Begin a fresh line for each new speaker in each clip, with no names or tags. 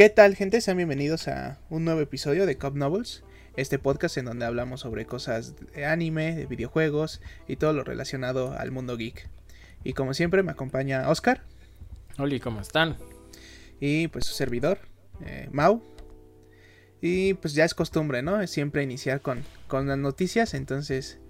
¿Qué tal, gente? Sean bienvenidos a un nuevo episodio de Cop Novels, este podcast en donde hablamos sobre cosas de anime, de videojuegos y todo lo relacionado al mundo geek. Y como siempre, me acompaña Oscar.
Hola, ¿cómo están?
Y pues su servidor, eh, Mau. Y pues ya es costumbre, ¿no? Siempre iniciar con, con las noticias, entonces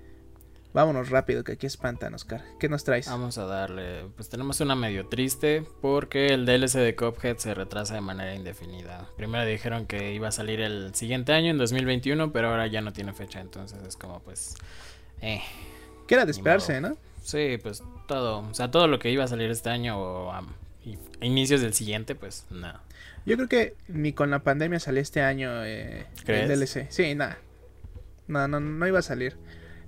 Vámonos rápido, que aquí espantan, Oscar. ¿Qué nos traes?
Vamos a darle. Pues tenemos una medio triste porque el DLC de Cuphead se retrasa de manera indefinida. Primero dijeron que iba a salir el siguiente año, en 2021, pero ahora ya no tiene fecha, entonces es como pues. Eh.
Que era de esperarse, ¿no?
Sí, pues todo. O sea, todo lo que iba a salir este año o a, inicios del siguiente, pues nada.
Yo creo que ni con la pandemia salió este año eh, el DLC. Sí, nada. No, no, no iba a salir.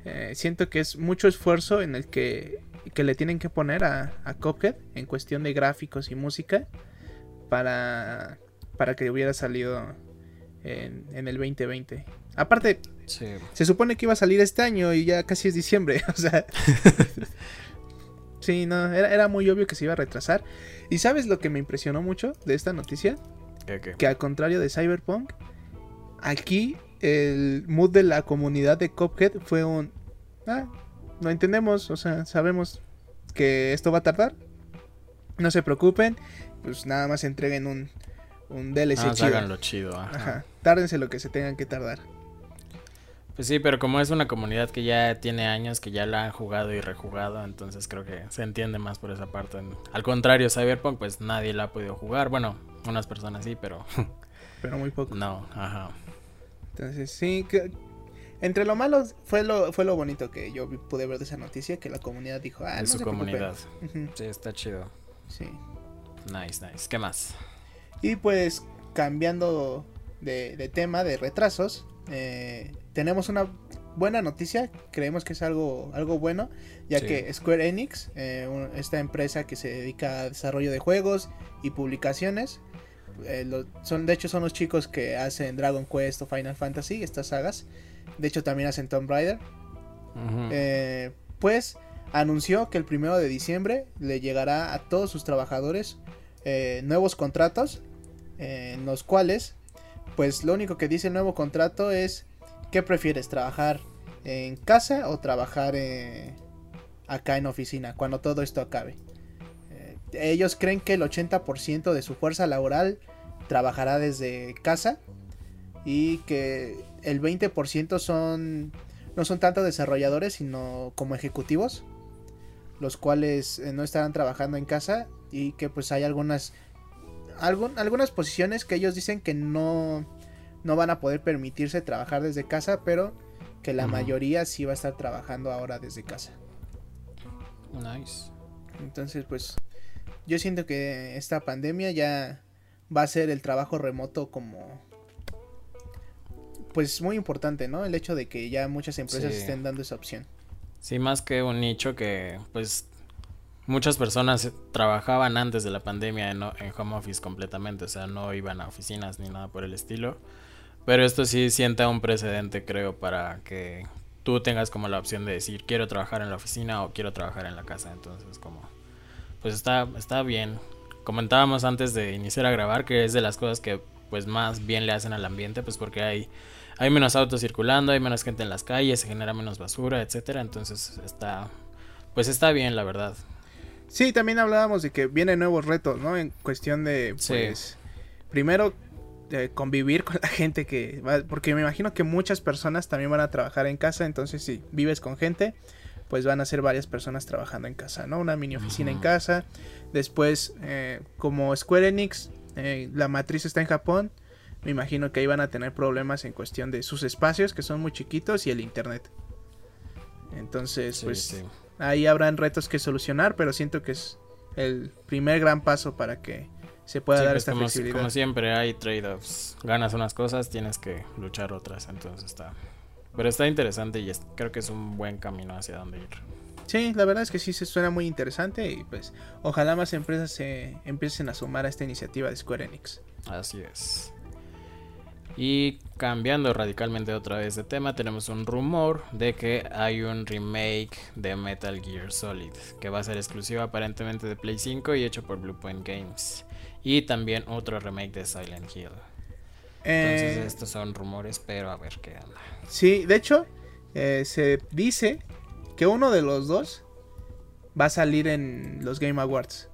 Eh, siento que es mucho esfuerzo en el que, que le tienen que poner a, a Cuphead en cuestión de gráficos y música para, para que hubiera salido en, en el 2020. Aparte, se supone que iba a salir este año y ya casi es diciembre. O sea, sí, no, era, era, muy obvio que se iba a retrasar. ¿Y sabes lo que me impresionó mucho de esta noticia? Que al contrario de Cyberpunk, aquí el mood de la comunidad de Cuphead fue un... Ah, no entendemos, o sea, sabemos que esto va a tardar. No se preocupen, pues nada más entreguen un, un DLC
ah, chido. chido,
ajá. Tárdense lo que se tengan que tardar.
Pues sí, pero como es una comunidad que ya tiene años, que ya la han jugado y rejugado, entonces creo que se entiende más por esa parte. Al contrario, Cyberpunk, pues nadie la ha podido jugar. Bueno, unas personas sí, pero...
pero muy poco.
No, ajá.
Entonces, sí, que, entre lo malo fue lo, fue lo bonito que yo pude ver de esa noticia, que la comunidad dijo, ah,
en su comunidad. Sí, está chido.
Sí.
Nice, nice. ¿Qué más?
Y pues, cambiando de, tema, de retrasos, eh, tenemos una buena noticia, creemos que es algo, algo bueno, ya que Square Enix, eh, esta empresa que se dedica a desarrollo de juegos y publicaciones, eh, son, de hecho, son los chicos que hacen Dragon Quest o Final Fantasy, estas sagas. De hecho, también hacen Tomb Raider. Eh, pues anunció que el primero de diciembre le llegará a todos sus trabajadores eh, nuevos contratos. en los cuales, pues lo único que dice el nuevo contrato es: ¿Qué prefieres? ¿Trabajar en casa o trabajar acá en oficina cuando todo esto acabe? Ellos creen que el 80% de su fuerza laboral trabajará desde casa y que el 20% son no son tanto desarrolladores sino como ejecutivos los cuales eh, no estarán trabajando en casa y que pues hay algunas algunas posiciones que ellos dicen que no no van a poder permitirse trabajar desde casa pero que la mayoría sí va a estar trabajando ahora desde casa.
Nice.
Entonces pues yo siento que esta pandemia ya va a ser el trabajo remoto como pues muy importante, ¿no? El hecho de que ya muchas empresas estén dando esa opción.
Sí, más que un nicho que pues muchas personas trabajaban antes de la pandemia en, en home office completamente, o sea, no iban a oficinas ni nada por el estilo. Pero esto sí sienta un precedente, creo, para que tú tengas como la opción de decir quiero trabajar en la oficina o quiero trabajar en la casa. Entonces, como pues está, está bien. Comentábamos antes de iniciar a grabar que es de las cosas que pues más bien le hacen al ambiente, pues porque hay, hay menos autos circulando, hay menos gente en las calles, se genera menos basura, etcétera. Entonces está, pues está bien, la verdad.
Sí, también hablábamos de que vienen nuevos retos, ¿no? En cuestión de, pues, primero convivir con la gente que va, porque me imagino que muchas personas también van a trabajar en casa, entonces si vives con gente, pues van a ser varias personas trabajando en casa, ¿no? Una mini oficina en casa. Después, eh, como Square Enix, eh, la matriz está en Japón, me imagino que ahí van a tener problemas en cuestión de sus espacios, que son muy chiquitos, y el internet. Entonces, pues ahí habrán retos que solucionar, pero siento que es el primer gran paso para que se pueda dar
pues
esta
como,
flexibilidad.
Como siempre hay trade-offs. Ganas unas cosas, tienes que luchar otras, entonces está pero está interesante y creo que es un buen camino hacia donde ir.
Sí, la verdad es que sí se suena muy interesante y pues ojalá más empresas se empiecen a sumar a esta iniciativa de Square Enix.
Así es. Y cambiando radicalmente otra vez de tema, tenemos un rumor de que hay un remake de Metal Gear Solid que va a ser exclusivo aparentemente de Play 5 y hecho por Bluepoint Games. Y también otro remake de Silent Hill. Entonces eh, estos son rumores, pero a ver qué anda.
Sí, de hecho, eh, se dice que uno de los dos va a salir en los Game Awards.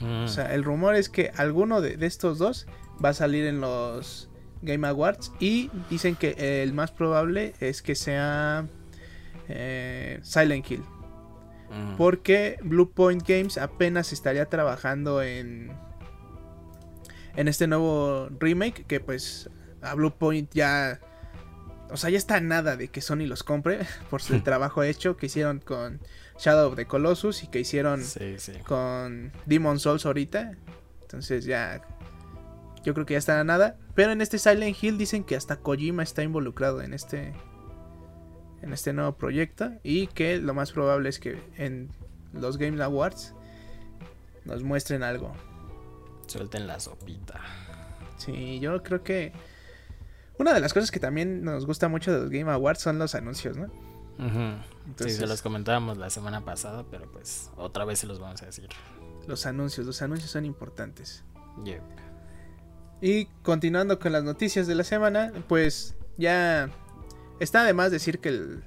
O sea, mm. el rumor es que alguno de, estos dos va a salir en los Game Awards y dicen que el más probable es que sea eh, Silent Hill. Mm. Porque Blue Point Games apenas estaría trabajando en en este nuevo remake que pues a Blue Point ya o sea, ya está nada de que Sony los compre por el trabajo hecho que hicieron con Shadow of the Colossus y que hicieron con Demon Souls ahorita. Entonces ya yo creo que ya está nada, pero en este Silent Hill dicen que hasta Kojima está involucrado en este en este nuevo proyecto y que lo más probable es que en los Game Awards nos muestren algo.
Suelten la sopita.
Sí, yo creo que una de las cosas que también nos gusta mucho de los Game Awards son los anuncios, ¿no?
sí, se los comentábamos la semana pasada, pero pues otra vez se los vamos a decir.
Los anuncios, los anuncios son importantes. Y continuando con las noticias de la semana, pues ya está de más decir que,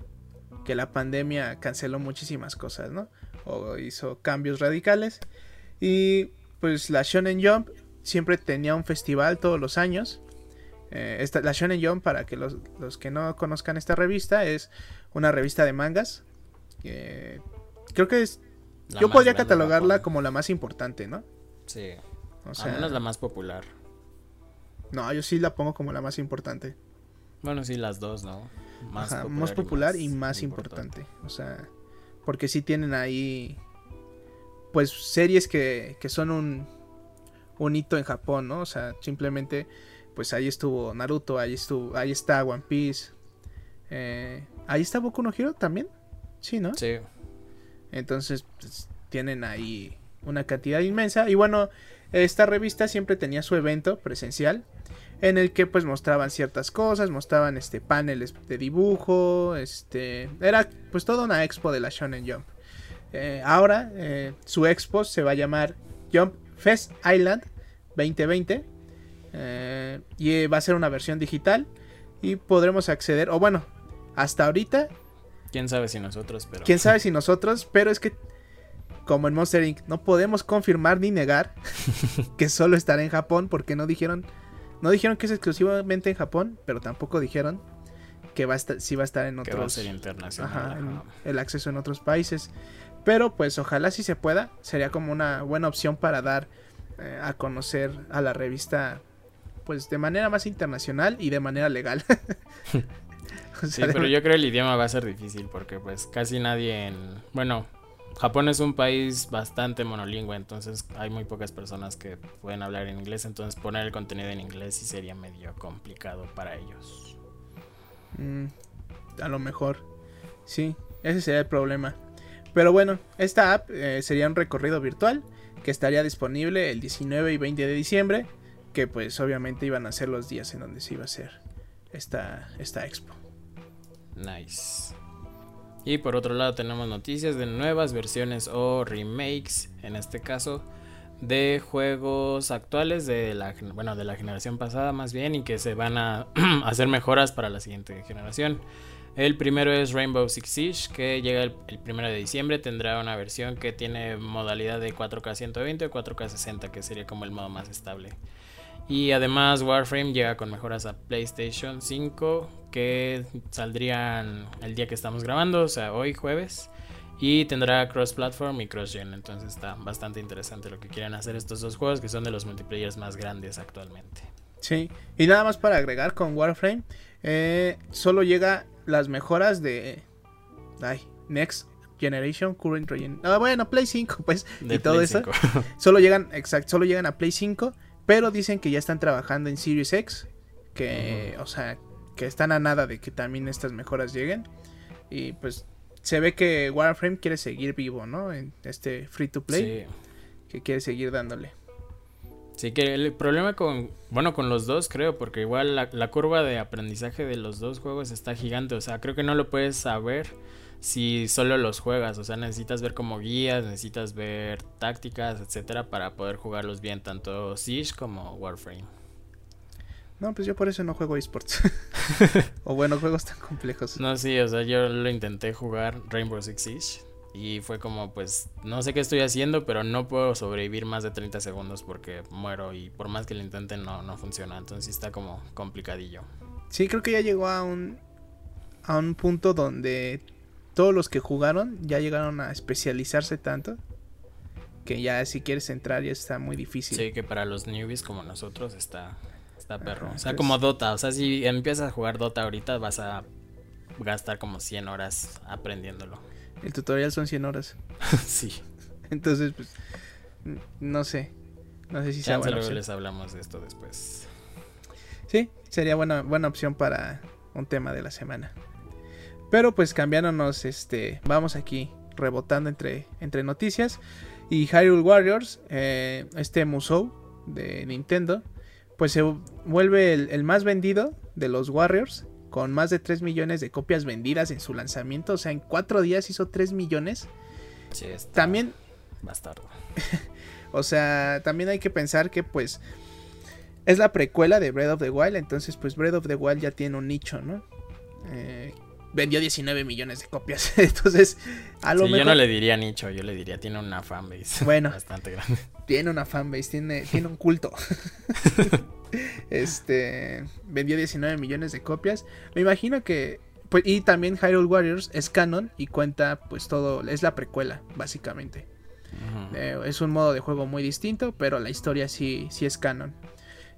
que la pandemia canceló muchísimas cosas, ¿no? O hizo cambios radicales. Y pues la Shonen Jump siempre tenía un festival todos los años. Eh, esta, la Shonen Jump, para que los, que no conozcan esta revista, es una revista de mangas. creo que es. yo podría catalogarla como la más importante, ¿no?
Sí. O sea, Al la más popular.
No, yo sí la pongo como la más importante.
Bueno, sí, las dos, ¿no?
Más popular, más popular y más, importante. O sea, porque sí tienen ahí pues series que, que son un, un hito en Japón, ¿no? O sea, simplemente, pues ahí estuvo Naruto, ahí estuvo, ahí está One Piece, eh, ahí está Boku no Hero también, sí, ¿no?
Sí.
Entonces, pues, tienen ahí una cantidad inmensa y bueno, esta revista siempre tenía su evento presencial en el que pues mostraban ciertas cosas, mostraban este paneles de dibujo, este era pues toda una expo de la Shonen Jump. Eh, ahora eh, su expo se va a llamar Jump Fest Island 2020 eh, y va a ser una versión digital y podremos acceder, o bueno, hasta ahorita.
Quién sabe si nosotros, pero.
Quién sabe si nosotros, pero es que como en Monster Inc. no podemos confirmar ni negar que solo estará en Japón porque no dijeron, no dijeron que es exclusivamente en Japón, pero tampoco dijeron que va a estar, sí va a estar en otros.
Que va a ser internacional.
el acceso en otros países. Pero pues ojalá si se pueda, sería como una buena opción para dar eh, a conocer a la revista pues de manera más internacional y de manera legal.
sí, pero yo creo el idioma va a ser difícil porque pues casi nadie en... Bueno, Japón es un país bastante monolingüe, entonces hay muy pocas personas que pueden hablar en inglés, entonces poner el contenido en inglés sí sería medio complicado para ellos.
Mm, a lo mejor, sí, ese sería el problema. Pero bueno, esta app eh, sería un recorrido virtual que estaría disponible el 19 y 20 de diciembre, que pues obviamente iban a ser los días en donde se iba a hacer esta, esta expo.
Nice. Y por otro lado tenemos noticias de nuevas versiones o remakes, en este caso, de juegos actuales de la, bueno, de la generación pasada más bien y que se van a hacer mejoras para la siguiente generación. El primero es Rainbow Six Siege, que llega el, primero de diciembre. Tendrá una versión que tiene modalidad de 4K 120 o 4K 60, que sería como el modo más estable. Y además Warframe llega con mejoras a PlayStation 5, que saldrían el día que estamos grabando, o sea, hoy jueves. Y tendrá cross-platform y cross-gen. Entonces está bastante interesante lo que quieren hacer estos dos juegos, que son de los multiplayers más grandes actualmente.
Sí, y nada más para agregar con Warframe, eh, solo llega las mejoras de ay, Next Generation, Current Gen ah, bueno, Play 5, pues, y todo eso. solo llegan, exacto, solo llegan a Play 5, pero dicen que ya están trabajando en Series X, que, o sea, que están a nada de que también estas mejoras lleguen. Y pues se ve que Warframe quiere seguir vivo, ¿no? En este free to play. Que quiere seguir dándole.
Sí, que el problema con, bueno, con los dos creo, porque igual la, curva de aprendizaje de los dos juegos está gigante, o sea, creo que no lo puedes saber si solo los juegas. O sea, necesitas ver como guías, necesitas ver tácticas, etcétera, para poder jugarlos bien, tanto Siege como Warframe.
No, pues yo por eso no juego esports. o bueno, juegos tan complejos.
No, sí, o sea, yo lo intenté jugar Rainbow Six Siege. Y fue como, pues, no sé qué estoy haciendo, pero no puedo sobrevivir más de 30 segundos porque muero y por más que lo intente no, no funciona. Entonces está como complicadillo.
Sí, creo que ya llegó a un, a un punto donde todos los que jugaron ya llegaron a especializarse tanto que ya si quieres entrar ya está muy difícil.
Sí, que para los newbies como nosotros está, está perro. o sea, como Dota. O sea, si empiezas a jugar Dota ahorita vas a gastar como 100 horas aprendiéndolo.
El tutorial son 100 horas.
sí.
Entonces, pues, no sé. No sé si sea
buena les hablamos de esto después.
Sí, sería buena, buena opción para un tema de la semana. Pero pues cambiándonos, este, vamos aquí rebotando entre, entre noticias. Y Hyrule Warriors, eh, este Musou de Nintendo, pues se vuelve el, el, más vendido de los Warriors con más de 3 millones de copias vendidas en su lanzamiento. O sea, en 4 días hizo 3 millones.
Sí, está
también.
Bastardo.
o sea, también hay que pensar que, pues. Es la precuela de Breath of the Wild. Entonces, pues Breath of the Wild ya tiene un nicho, ¿no? Eh, vendió 19 millones de copias. Entonces,
a lo sí, Yo no le diría nicho, yo le diría tiene una fanbase.
Bueno,
bastante grande.
Tiene una fanbase, tiene, tiene un culto. Este vendió 19 millones de copias. Me imagino que pues, y también Hyrule Warriors es canon y cuenta pues todo es la precuela básicamente. Eh, es un modo de juego muy distinto, pero la historia sí sí es canon.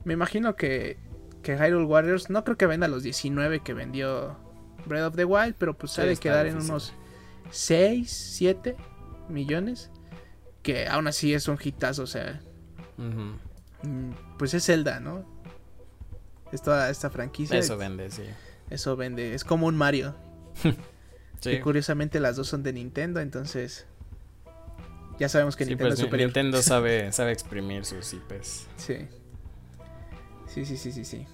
Me imagino que que Hyrule Warriors no creo que venda los 19 que vendió Breath of the Wild, pero pues sí, ha de quedar en unos 6, 7 millones, que aún así es un hitazo, o sea, pues es Zelda, ¿no? Esta, esta franquicia.
Eso vende, sí.
Eso vende. Es como un Mario. sí. curiosamente las dos son de Nintendo, entonces. Ya sabemos que
sí,
Nintendo
pues,
es superior.
Nintendo sabe, sabe exprimir sus IPs.
Sí. Sí, sí, sí, sí, sí.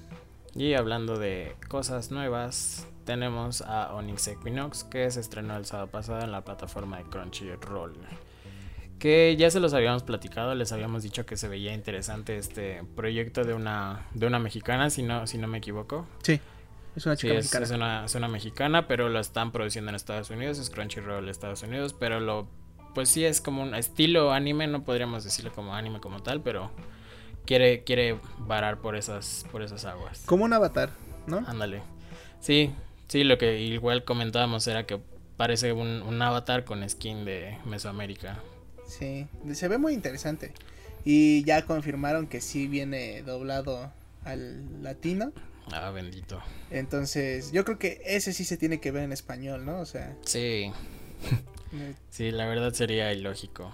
Y hablando de cosas nuevas, tenemos a Onyx Equinox que se estrenó el sábado pasado en la plataforma de Crunchyroll que ya se los habíamos platicado, les habíamos dicho que se veía interesante este proyecto de una de una mexicana, si no si no me equivoco.
Sí. Es una chica
sí,
mexicana.
Es, una, es una mexicana, pero lo están produciendo en Estados Unidos, es Crunchyroll Estados Unidos, pero lo pues sí es como un estilo anime, no podríamos decirlo como anime como tal, pero quiere quiere varar por esas por esas aguas.
Como un avatar, ¿no?
Ándale. Sí, sí, lo que igual comentábamos era que parece un, un avatar con skin de Mesoamérica.
Sí, se ve muy interesante. Y ya confirmaron que sí viene doblado al latino.
Ah, bendito.
Entonces, yo creo que ese sí se tiene que ver en español, ¿no? O sea.
Sí. sí, la verdad sería ilógico.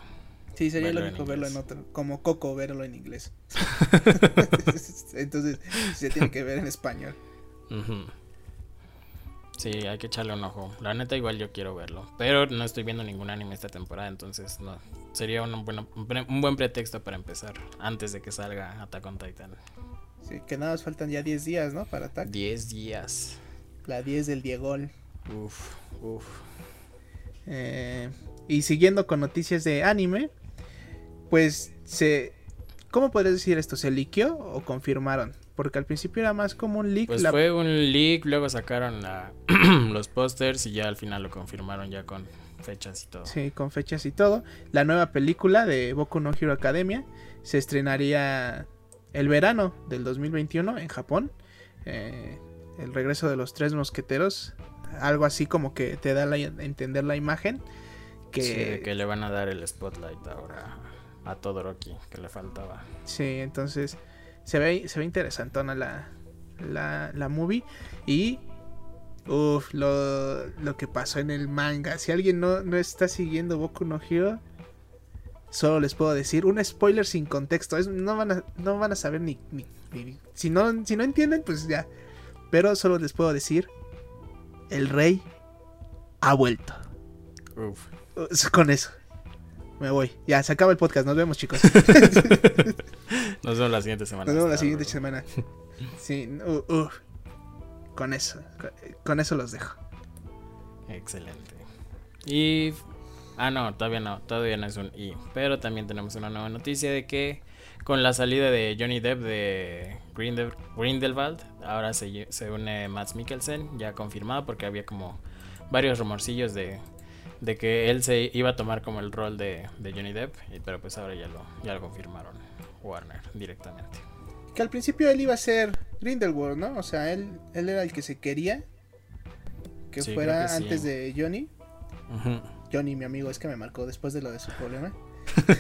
Sí, sería verlo ilógico verlo en otro. Como Coco verlo en inglés. Entonces, se tiene que ver en español.
Sí, hay que echarle un ojo. La neta, igual yo quiero verlo. Pero no estoy viendo ningún anime esta temporada, entonces no. Sería un, un buen pretexto para empezar antes de que salga Attack on Titan.
Sí, que nada más faltan ya 10 días, ¿no? Para Attack.
10 días.
La 10 del Diegol.
Uf, uf.
Eh, y siguiendo con noticias de anime, pues se. ¿Cómo podrías decir esto? ¿Se liqueó o confirmaron? Porque al principio era más como un leak.
Pues
la...
fue un leak, luego sacaron la... los pósters y ya al final lo confirmaron ya con fechas y todo.
Sí, con fechas y todo. La nueva película de Boku no Hero Academia se estrenaría el verano del 2021 en Japón. Eh, el regreso de los tres mosqueteros. Algo así como que te da a entender la imagen. Que...
Sí, que le van a dar el spotlight ahora a Todoroki, que le faltaba.
Sí, entonces se ve, se ve interesantona la, la, la movie. Y Uf, lo, lo, que pasó en el manga. Si alguien no, no, está siguiendo Boku no Hero, solo les puedo decir un spoiler sin contexto. Es, no, van a, no van a saber ni, ni, ni, si, no, si no entienden, pues ya. Pero solo les puedo decir, el rey ha vuelto.
Uf.
Con eso. Me voy. Ya, se acaba el podcast. Nos vemos, chicos.
Nos vemos la siguiente semana.
Nos vemos la siguiente semana. Sí, uh, uh. con eso. Con, con, eso los dejo.
Excelente. Y... Ah, no, todavía no, todavía no es un I. Pero también tenemos una nueva noticia de que con la salida de Johnny Depp de Grindelwald, ahora se, se une Matt Mikkelsen, ya confirmado porque había como varios rumorcillos de, de que él se iba a tomar como el rol de, de Johnny Depp, pero pues ahora ya lo, ya lo confirmaron Warner directamente.
Que al principio él iba a ser Grindelwald, ¿no? O sea, él, él era el que se quería que fuera antes de Johnny. Johnny, mi amigo, es que me marcó después de lo de su problema.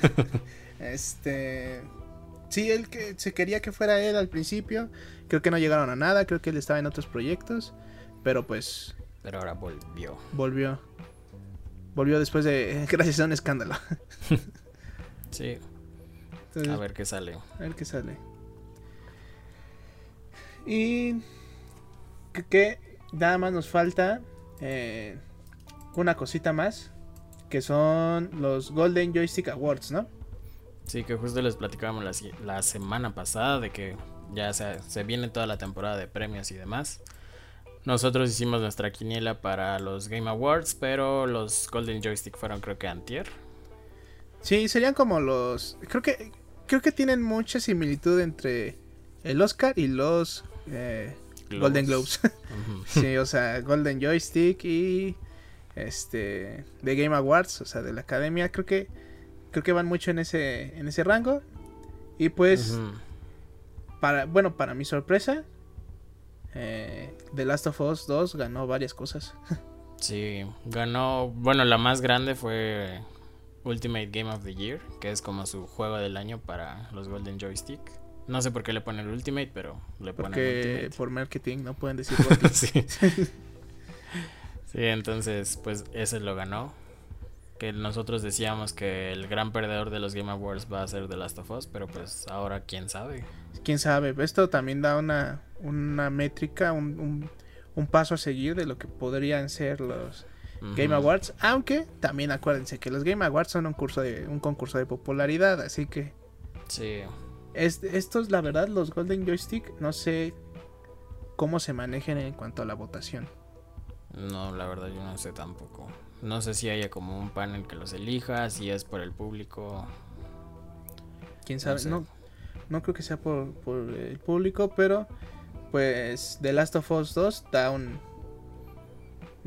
este. Sí, él que se quería que fuera él al principio. Creo que no llegaron a nada. Creo que él estaba en otros proyectos. Pero pues.
Pero ahora volvió.
Volvió. Volvió después de. Gracias a un escándalo.
sí. A ver qué sale.
A ver qué sale. Y. Que, nada más nos falta. Eh, una cosita más. Que son los Golden Joystick Awards, ¿no?
Sí, que justo les platicábamos la, semana pasada de que ya se, se, viene toda la temporada de premios y demás. Nosotros hicimos nuestra quiniela para los Game Awards, pero los Golden Joystick fueron creo que antier.
Sí, serían como los... Creo que, creo que tienen mucha similitud entre el Oscar y los eh, Golden Globes. sí, o sea, Golden Joystick y este de Game Awards, o sea, de la academia, creo que creo que van mucho en ese en ese rango. Y pues para bueno, para mi sorpresa, eh, The Last of Us 2 ganó varias cosas.
sí, ganó, bueno, la más grande fue Ultimate Game of the Year, que es como su juego del año para los Golden Joystick. No sé por qué le ponen el Ultimate, pero le ponen
Porque por marketing no pueden decir
sí. sí, entonces pues ese lo ganó que nosotros decíamos que el gran perdedor de los Game Awards va a ser The Last of Us, pero pues ahora quién sabe.
Quién sabe, esto también da una, una métrica, un, un, paso a seguir de lo que podrían ser los Game Awards, aunque también acuérdense que los Game Awards son un, curso de, un concurso de popularidad, así que...
Sí.
Es, estos, la verdad, los Golden Joystick, no sé cómo se manejen en cuanto a la votación.
No, la verdad yo no sé tampoco. No sé si haya como un panel que los elija, si es por el público.
Quién sabe, no, no, creo que sea por, el público, pero pues The Last of Us 2 da un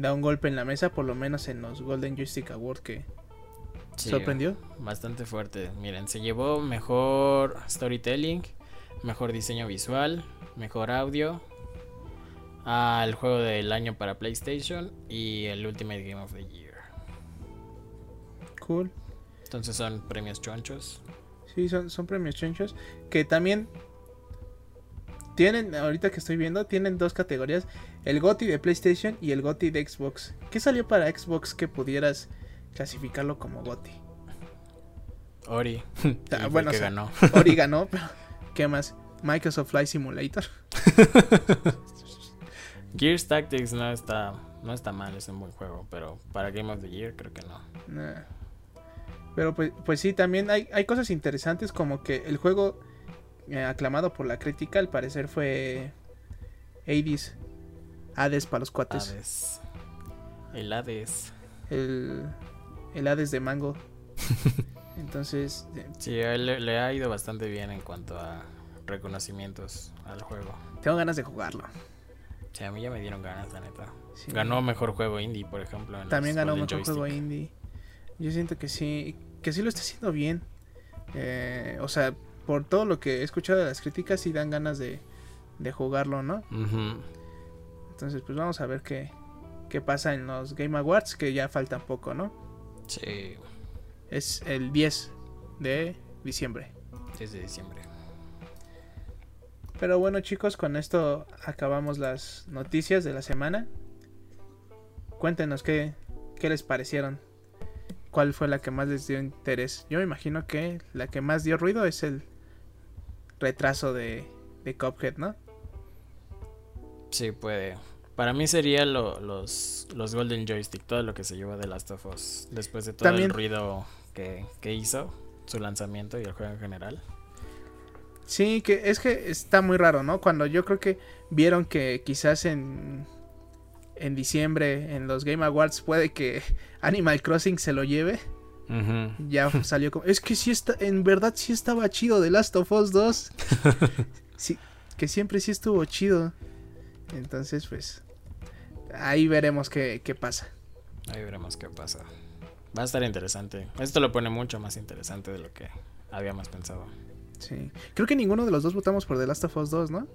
da un golpe en la mesa, por lo menos en los Golden Joystick Awards que sorprendió.
Bastante fuerte. Miren, se llevó mejor storytelling, mejor diseño visual, mejor audio, al juego del año para PlayStation y el Ultimate Game of the Year.
Cool.
Entonces son premios chonchos.
Sí, son, son premios chonchos. Que también tienen, ahorita que estoy viendo, tienen dos categorías. El GOTI de PlayStation y el GOTI de Xbox. ¿Qué salió para Xbox que pudieras clasificarlo como GOTI?
Ori.
Ah, bueno, ganó. Ori ganó, ¿qué más? Microsoft Flight Simulator.
Gears Tactics no está, no está mal, es un buen juego, pero para Game of the Year creo que no.
Pero pues, pues sí, también hay, hay cosas interesantes como que el juego eh, aclamado por la crítica al parecer fue Hades. Hades para los cuates.
Hades. El Hades.
El, el Hades de Mango. Entonces...
Sí, le, le ha ido bastante bien en cuanto a reconocimientos al juego.
Tengo ganas de jugarlo.
Sí, a mí ya me dieron ganas, la neta. Ganó mejor juego indie, por ejemplo.
También ganó mejor juego indie. Yo siento que sí, que sí lo está haciendo bien. Eh, o sea, por todo lo que he escuchado de las críticas, sí dan ganas de, de jugarlo, ¿no? Entonces, pues vamos a ver qué, qué pasa en los Game Awards, que ya falta poco, ¿no?
Sí.
Es el 10 de diciembre.
10 de diciembre.
Pero bueno chicos, con esto acabamos las noticias de la semana. Cuéntenos qué, qué les parecieron. ¿Cuál fue la que más les dio interés? Yo me imagino que la que más dio ruido es el retraso de, de Cuphead, ¿no?
Sí, puede. Para mí sería los, los Golden Joystick, todo lo que se lleva de Last of Us. Después de todo el ruido que, que hizo, su lanzamiento y el juego en general.
Sí, que es que está muy raro, ¿no? Cuando yo creo que vieron que quizás en en diciembre en los Game Awards puede que Animal Crossing se lo lleve. Ya salió como... Es que sí está... En verdad sí estaba chido The Last of Us 2. sí, que siempre sí estuvo chido. Entonces, pues... Ahí veremos qué, qué pasa.
Ahí veremos qué pasa. Va a estar interesante. Esto lo pone mucho más interesante de lo que habíamos pensado.
Sí. Creo que ninguno de los dos votamos por The Last of Us 2, ¿no?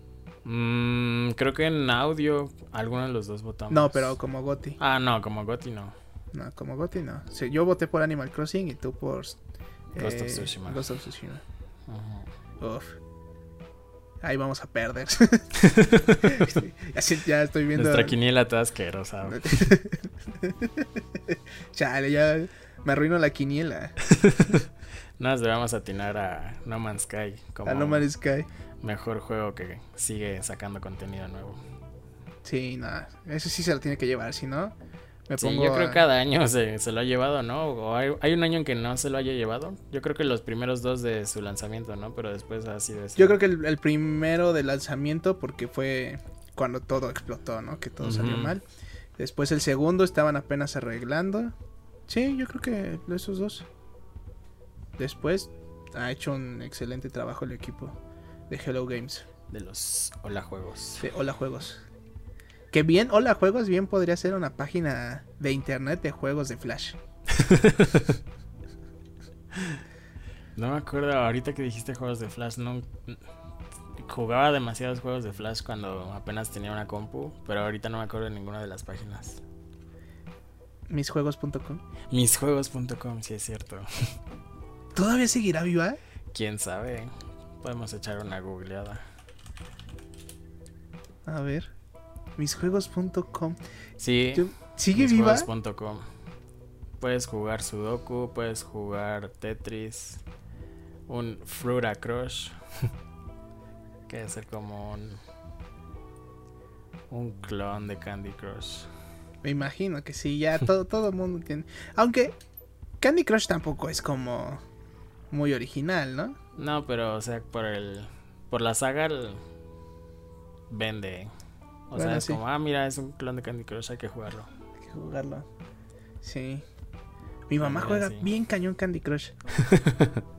Mm, creo que en audio alguno de los dos votamos.
No, pero como Goti.
Ah, no, como Goti no.
No, como Goti no. Sí, yo voté por Animal Crossing y tú por
Ghost of eh, Tsushima.
Ghost of Tsushima. Uf. Ahí vamos a perder. ya estoy viendo.
Nuestra quiniela toda asquerosa.
Chale, ya me arruino la quiniela.
Nos debemos atinar a No Man's Sky.
Como a No Man's Sky.
Mejor juego que sigue sacando contenido nuevo.
Sí, nada. Eso sí se lo tiene que llevar, si no.
Me sí, yo creo que cada año se, lo ha llevado, ¿no? O hay, un año en que no se lo haya llevado. Yo creo que los primeros dos de su lanzamiento, ¿no? Pero después ha sido
Yo creo que el, primero de lanzamiento, porque fue cuando todo explotó, ¿no? Que todo salió mal. Después el segundo estaban apenas arreglando. Sí, yo creo que esos dos. Después ha hecho un excelente trabajo el equipo de Hello Games.
De los Hola Juegos.
De Hola Juegos. Que bien, Hola Juegos bien podría ser una página de internet de juegos de Flash.
no me acuerdo, ahorita que dijiste juegos de Flash, no jugaba demasiados juegos de Flash cuando apenas tenía una compu, pero ahorita no me acuerdo de ninguna de las páginas.
Misjuegos.com.
Misjuegos.com, sí es cierto.
¿Todavía seguirá viva?
Quién sabe. Podemos echar una googleada.
A ver. Misjuegos.com.
Sí.
¿Sigue viva?
Misjuegos.com. Puedes jugar Sudoku, puedes jugar Tetris, un Fruta Crush. que es como un, un clon de Candy Crush.
Me imagino que sí, ya todo, todo el mundo tiene. Aunque Candy Crush tampoco es como muy original, ¿no?
No, pero, o sea, por el. Por la saga. vende. O sea, es como, ah, mira, es un clon de Candy Crush, hay que jugarlo.
Hay que jugarlo. Sí. Mi mamá juega bien cañón Candy Crush.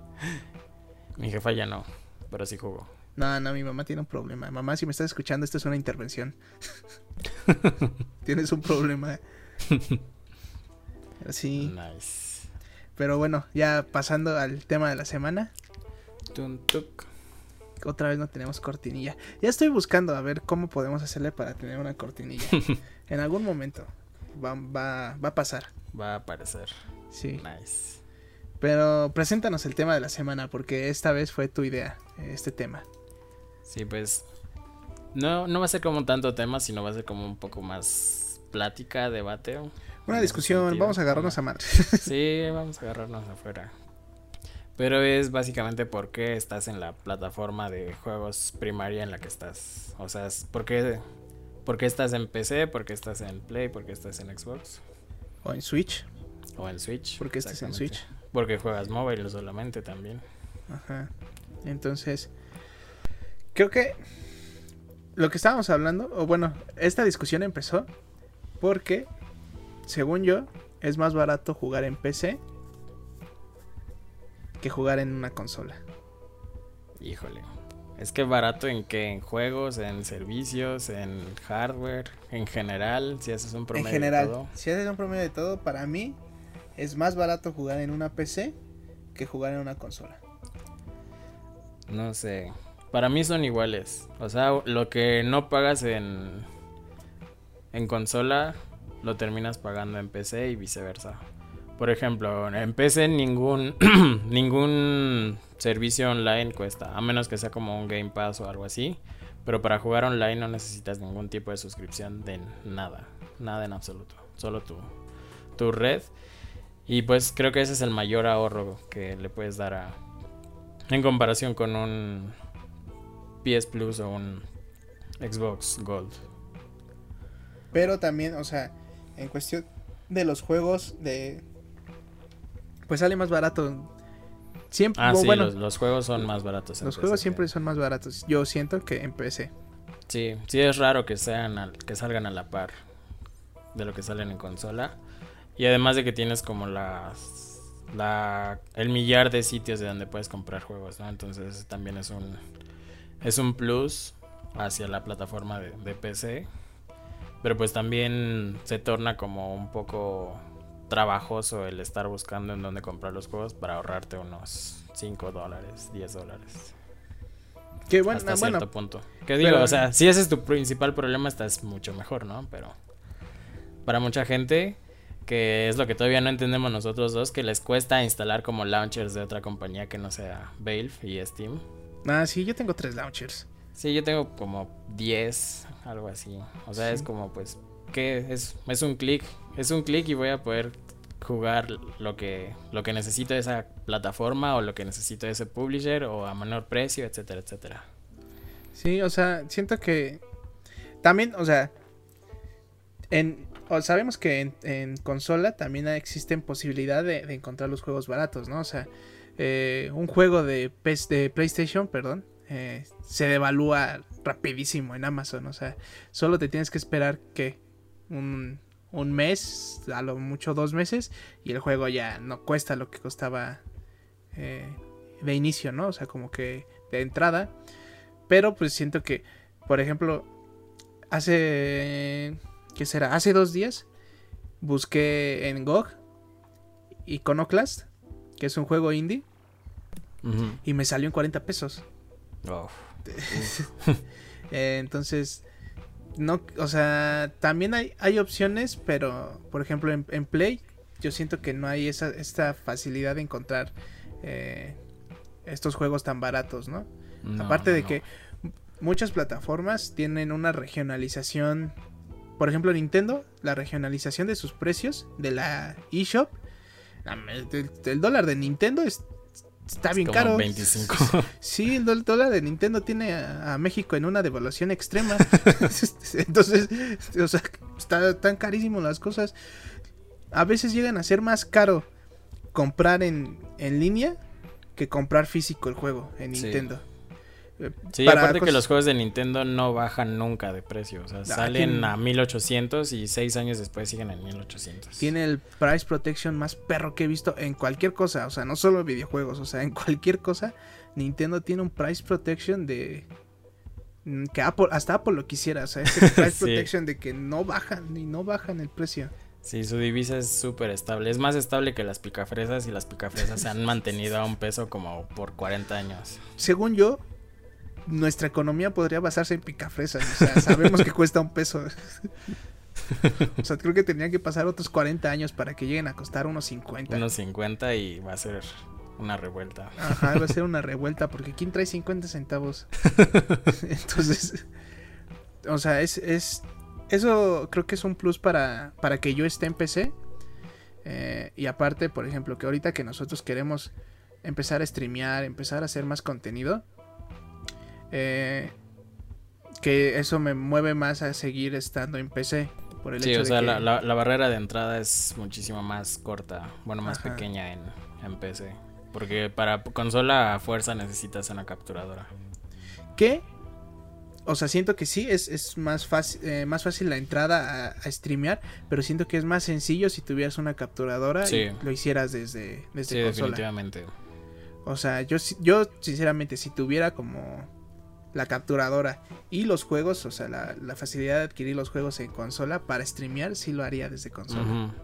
mi jefa ya no, pero sí jugó.
No, no, mi mamá tiene un problema. Mamá, si me estás escuchando, esto es una intervención. Tienes un problema. Sí.
Nice.
Pero bueno, ya pasando al tema de la semana. Otra vez no tenemos cortinilla. Ya estoy buscando a ver cómo podemos hacerle para tener una cortinilla. en algún momento va, va, va a pasar.
Va a aparecer.
Sí.
Nice.
Pero preséntanos el tema de la semana porque esta vez fue tu idea, este tema.
Sí, pues no, no va a ser como tanto tema, sino va a ser como un poco más plática, debate.
Una discusión, vamos a agarrarnos a madre.
sí, vamos a agarrarnos afuera. Pero es básicamente por qué estás en la plataforma de juegos primaria en la que estás. O sea, ¿por qué, por qué estás en PC? ¿Por qué estás en Play? ¿Por qué estás en Xbox?
O en Switch.
O en Switch.
¿Por qué estás en Switch?
Porque juegas móvil solamente también.
Ajá. Entonces, creo que lo que estábamos hablando, o bueno, esta discusión empezó porque, según yo, es más barato jugar en PC que jugar en una consola.
Híjole. Es que barato en qué? En juegos, en servicios, en hardware, en general, si haces un promedio
en general, de todo. Si haces un promedio de todo, para mí es más barato jugar en una PC que jugar en una consola.
No sé. Para mí son iguales. O sea, lo que no pagas en en consola lo terminas pagando en PC y viceversa. Por ejemplo, en PC ningún, ningún servicio online cuesta, a menos que sea como un Game Pass o algo así. Pero para jugar online no necesitas ningún tipo de suscripción de nada, nada en absoluto, solo tu, tu red. Y pues creo que ese es el mayor ahorro que le puedes dar a... En comparación con un PS Plus o un Xbox Gold.
Pero también, o sea, en cuestión de los juegos de pues sale más barato.
Siempre, ah, sí, bueno, los, juegos son más baratos.
los juegos siempre son más baratos. Yo siento que en PC.
Sí, sí es raro que sean que salgan a la par. de lo que salen en consola. Y además de que tienes como las la el millar de sitios de donde puedes comprar juegos, ¿no? Entonces también es un es un plus hacia la plataforma de, de PC. Pero pues también se torna como un poco trabajoso el estar buscando en dónde comprar los juegos para ahorrarte unos 5 dólares, 10 dólares.
Que bueno,
hasta
ah, bueno,
cierto punto. Que digo,
pero-
o sea, si ese es tu principal problema, estás mucho mejor, ¿no? Pero para mucha gente, que es lo que todavía no entendemos nosotros dos, que les cuesta instalar como launchers de otra compañía que no sea Valve y Steam.
Ah, sí, yo tengo tres launchers.
Sí, yo tengo como 10, algo así. O sea, es como pues que es es un clic, es un clic y voy a poder jugar lo que lo que necesito de esa plataforma o lo que necesito de ese publisher o a menor precio, etcétera, etcétera.
Sí, o sea, siento que también, o sea, en o sabemos que en, consola también existen posibilidad de, encontrar los juegos baratos, ¿no? O sea, eh, un juego de, de PlayStation, perdón, eh, se devalúa rapidísimo en Amazon, o sea, solo te tienes que esperar que un, un mes, a lo mucho dos meses, y el juego ya no cuesta lo que costaba eh, de inicio, ¿no? O sea, como que de entrada. Pero pues siento que, por ejemplo, hace... ¿Qué será? Hace dos días busqué en GOG Iconoclast, que es un juego indie, y me salió en 40 pesos.
Oh.
Entonces, no, o sea, también hay, hay opciones, pero por ejemplo en, en Play, yo siento que no hay esa, esta facilidad de encontrar eh, estos juegos tan baratos, ¿no?
No,
Aparte de
no.
que muchas plataformas tienen una regionalización. Por ejemplo, Nintendo, la regionalización de sus precios de la eShop. El, el dólar de Nintendo es- está
Es
bien
como
caro.
25.
Sí, el dólar de Nintendo tiene a, México en una devaluación extrema. Entonces, o sea, está tan carísimo las cosas. A veces llegan a ser más caro comprar en, en línea que comprar físico el juego en. Nintendo.
Sí,
para
aparte que los juegos de Nintendo no bajan nunca de precio. O sea, salen
tienen-
a 1800 y seis años después siguen en 1800.
Tiene el price protection más perro que he visto en cualquier cosa, o sea, no solo videojuegos, o sea, en cualquier cosa, Nintendo tiene un price protection de mm, que Apple, hasta Apple lo quisiera, o sea, ese price
Sí.
protection de que no bajan ni no bajan el precio.
Sí, su divisa es súper estable. Es más estable que las picafresas y las picafresas se han mantenido a un peso como por 40 años.
Según yo, nuestra economía podría basarse en picafresas, o sea, sabemos que cuesta un peso. O sea, creo que tendrían que pasar otros 40 años para que lleguen a costar unos 50.
Unos 50 y va a ser una revuelta.
Ajá, va a ser una revuelta porque ¿quién trae 50 centavos? Entonces, o sea, es, es eso creo que es un plus para, para que yo esté en PC. Eh, y aparte, por ejemplo, que ahorita que nosotros queremos empezar a streamear, empezar a hacer más contenido, eh, que eso me mueve más a seguir estando en PC. Por el
Sí,
hecho
o
de
sea,
que-
la, la- la barrera de entrada es muchísimo más corta, bueno, más
Ajá.
pequeña en, en PC. Porque para consola a fuerza necesitas una capturadora.
que o sea siento que sí es, es más fácil eh, más fácil la entrada a, a streamear pero siento que es más sencillo si tuvieras una capturadora
Sí.
y lo hicieras desde desde
Sí,
consola
definitivamente.
o sea yo yo sinceramente si tuviera como la capturadora y los juegos o sea la, la facilidad de adquirir los juegos en consola para streamear sí lo haría desde consola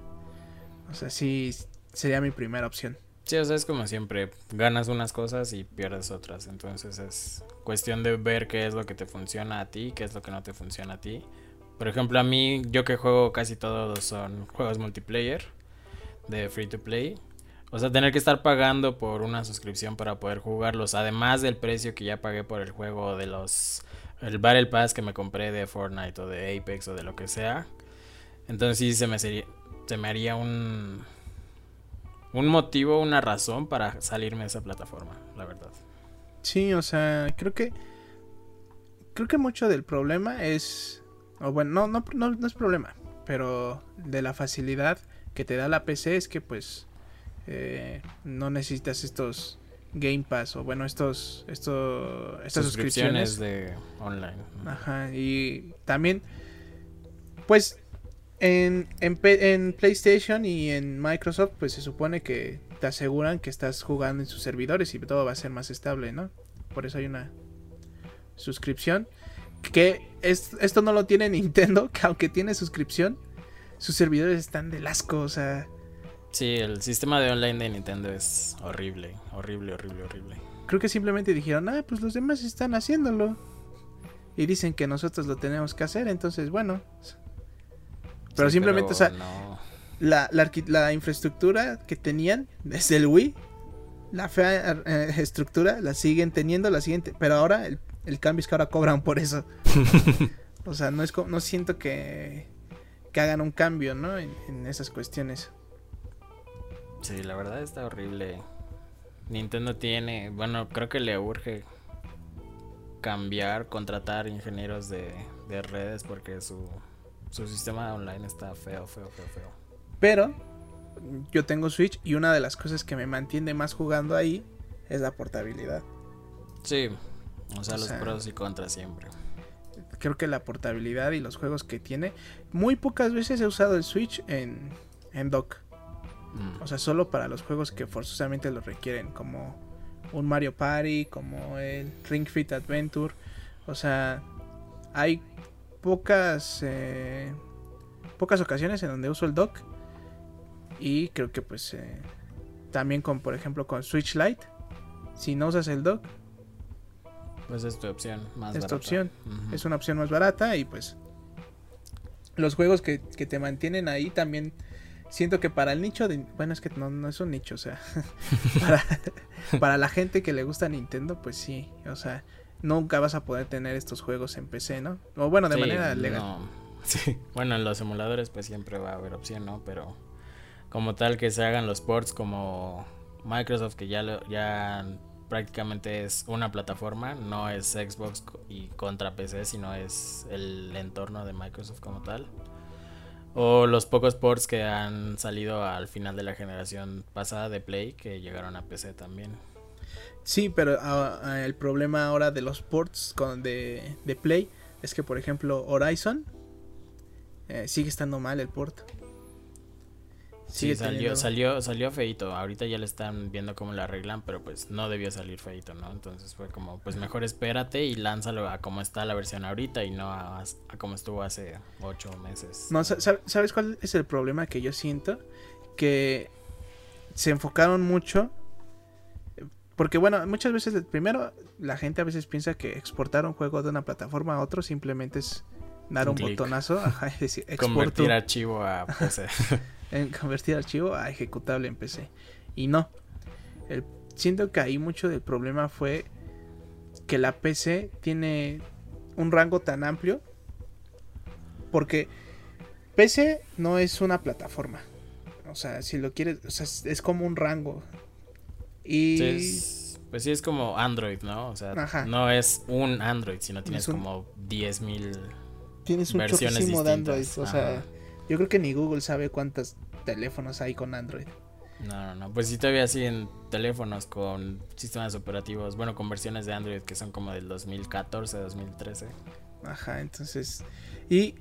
o sea sí sería mi primera opción
Sí, o sea, es como siempre, ganas unas cosas y pierdes otras. Entonces es cuestión de ver qué es lo que te funciona a ti, qué es lo que no te funciona a ti. Por ejemplo, a mí, yo que juego casi todos son juegos multiplayer de free to play. O sea, tener que estar pagando por una suscripción para poder jugarlos, además del precio que ya pagué por el juego de los... El Battle Pass que me compré de Fortnite o de Apex o de lo que sea. Entonces sí se me, sería, se me haría un un motivo, una razón para salirme de esa plataforma, la verdad.
Sí, o sea, creo que. Creo que mucho del problema es. O bueno, no, no, no, no es problema. Pero de la facilidad que te da la PC es que, pues. Eh, no necesitas estos Game Pass. O bueno, estos. estos estas suscripciones.
Suscripciones de online.
Ajá. Y también. Pues. En, en, en, PlayStation y en Microsoft, pues se supone que te aseguran que estás jugando en sus servidores y todo va a ser más estable, ¿no? Por eso hay una suscripción. Que es, esto no lo tiene Nintendo, que aunque tiene suscripción, sus servidores están de asco, o sea.
Sí, el sistema de online de Nintendo es horrible, horrible, horrible, horrible.
Creo que simplemente dijeron, ah, pues los demás están haciéndolo. Y dicen que nosotros lo tenemos que hacer, entonces bueno. Pero simplemente, o sea, la, la, infraestructura que tenían desde el Wii, la fea eh, estructura, la siguen teniendo, la siguiente. Pero ahora el, el cambio es que ahora cobran por eso. o sea, no es no siento que, que hagan un cambio, ¿no? En, en esas cuestiones.
Sí, la verdad está horrible. Nintendo tiene, bueno, creo que le urge cambiar, contratar ingenieros de, redes porque su, su sistema online está feo, feo, feo, feo.
Pero yo tengo Switch y una de las cosas que me mantiene más jugando ahí es la portabilidad.
Sí, o sea, los pros y contras siempre.
Creo que la portabilidad y los juegos que tiene, muy pocas veces he usado el Switch en, en dock. Mm. O sea, solo para los juegos que forzosamente lo requieren, como un Mario Party, como el Ring Fit Adventure. O sea, hay pocas eh, pocas ocasiones en donde uso el dock y creo que pues eh, también con por ejemplo con Switch Lite si no usas el dock
pues es tu opción más
es opción es una opción más barata y pues los juegos que, que te mantienen ahí también siento que para el nicho de... Bueno, es que no, no es un nicho, o sea, para, la gente que le gusta Nintendo, pues sí, o sea, nunca vas a poder tener estos juegos en PC, ¿no? O bueno, de manera legal.
Sí, bueno, en los emuladores pues siempre va a haber opción, ¿no? Pero como tal que se hagan los ports como Microsoft, que ya, lo, ya prácticamente es una plataforma, no es Xbox y contra PC, sino es el entorno de Microsoft como tal. O los pocos ports que han salido al final de la generación pasada de Play que llegaron a PC también.
Sí, pero ah, ah, el problema ahora de los ports con, de, de Play es que, por ejemplo, Horizon eh, sigue estando mal el port.
Sí, salió, salió, salió feito. Ahorita ya le están viendo cómo lo arreglan, pero pues no debió salir feito, ¿no? Entonces fue como, pues mejor espérate y lánzalo a cómo está la versión ahorita y no a, a cómo estuvo hace ocho meses.
No, ¿sabes cuál es el problema que yo siento? Que se enfocaron mucho. Porque bueno, muchas veces, primero, la gente a veces piensa que exportar un juego de una plataforma a otro simplemente es dar un, botonazo, ajá, es decir,
convertir archivo a PC.
en convertir archivo a ejecutable en PC. Y no. El, siento que ahí mucho del problema fue que la PC tiene un rango tan amplio. Porque PC no es una plataforma. O sea, si lo quieres, o sea, es, como un rango. Y...
pues sí, es como Android, ¿no? O sea, no es un Android, sino tienes como 10.000
tienes un versiones de Android. O sea, yo creo que ni Google sabe cuántos teléfonos hay con Android.
No, no, no. Pues sí, todavía así en teléfonos con sistemas operativos, bueno, con versiones de Android que son como del 2014, 2013.
Ajá, entonces. Y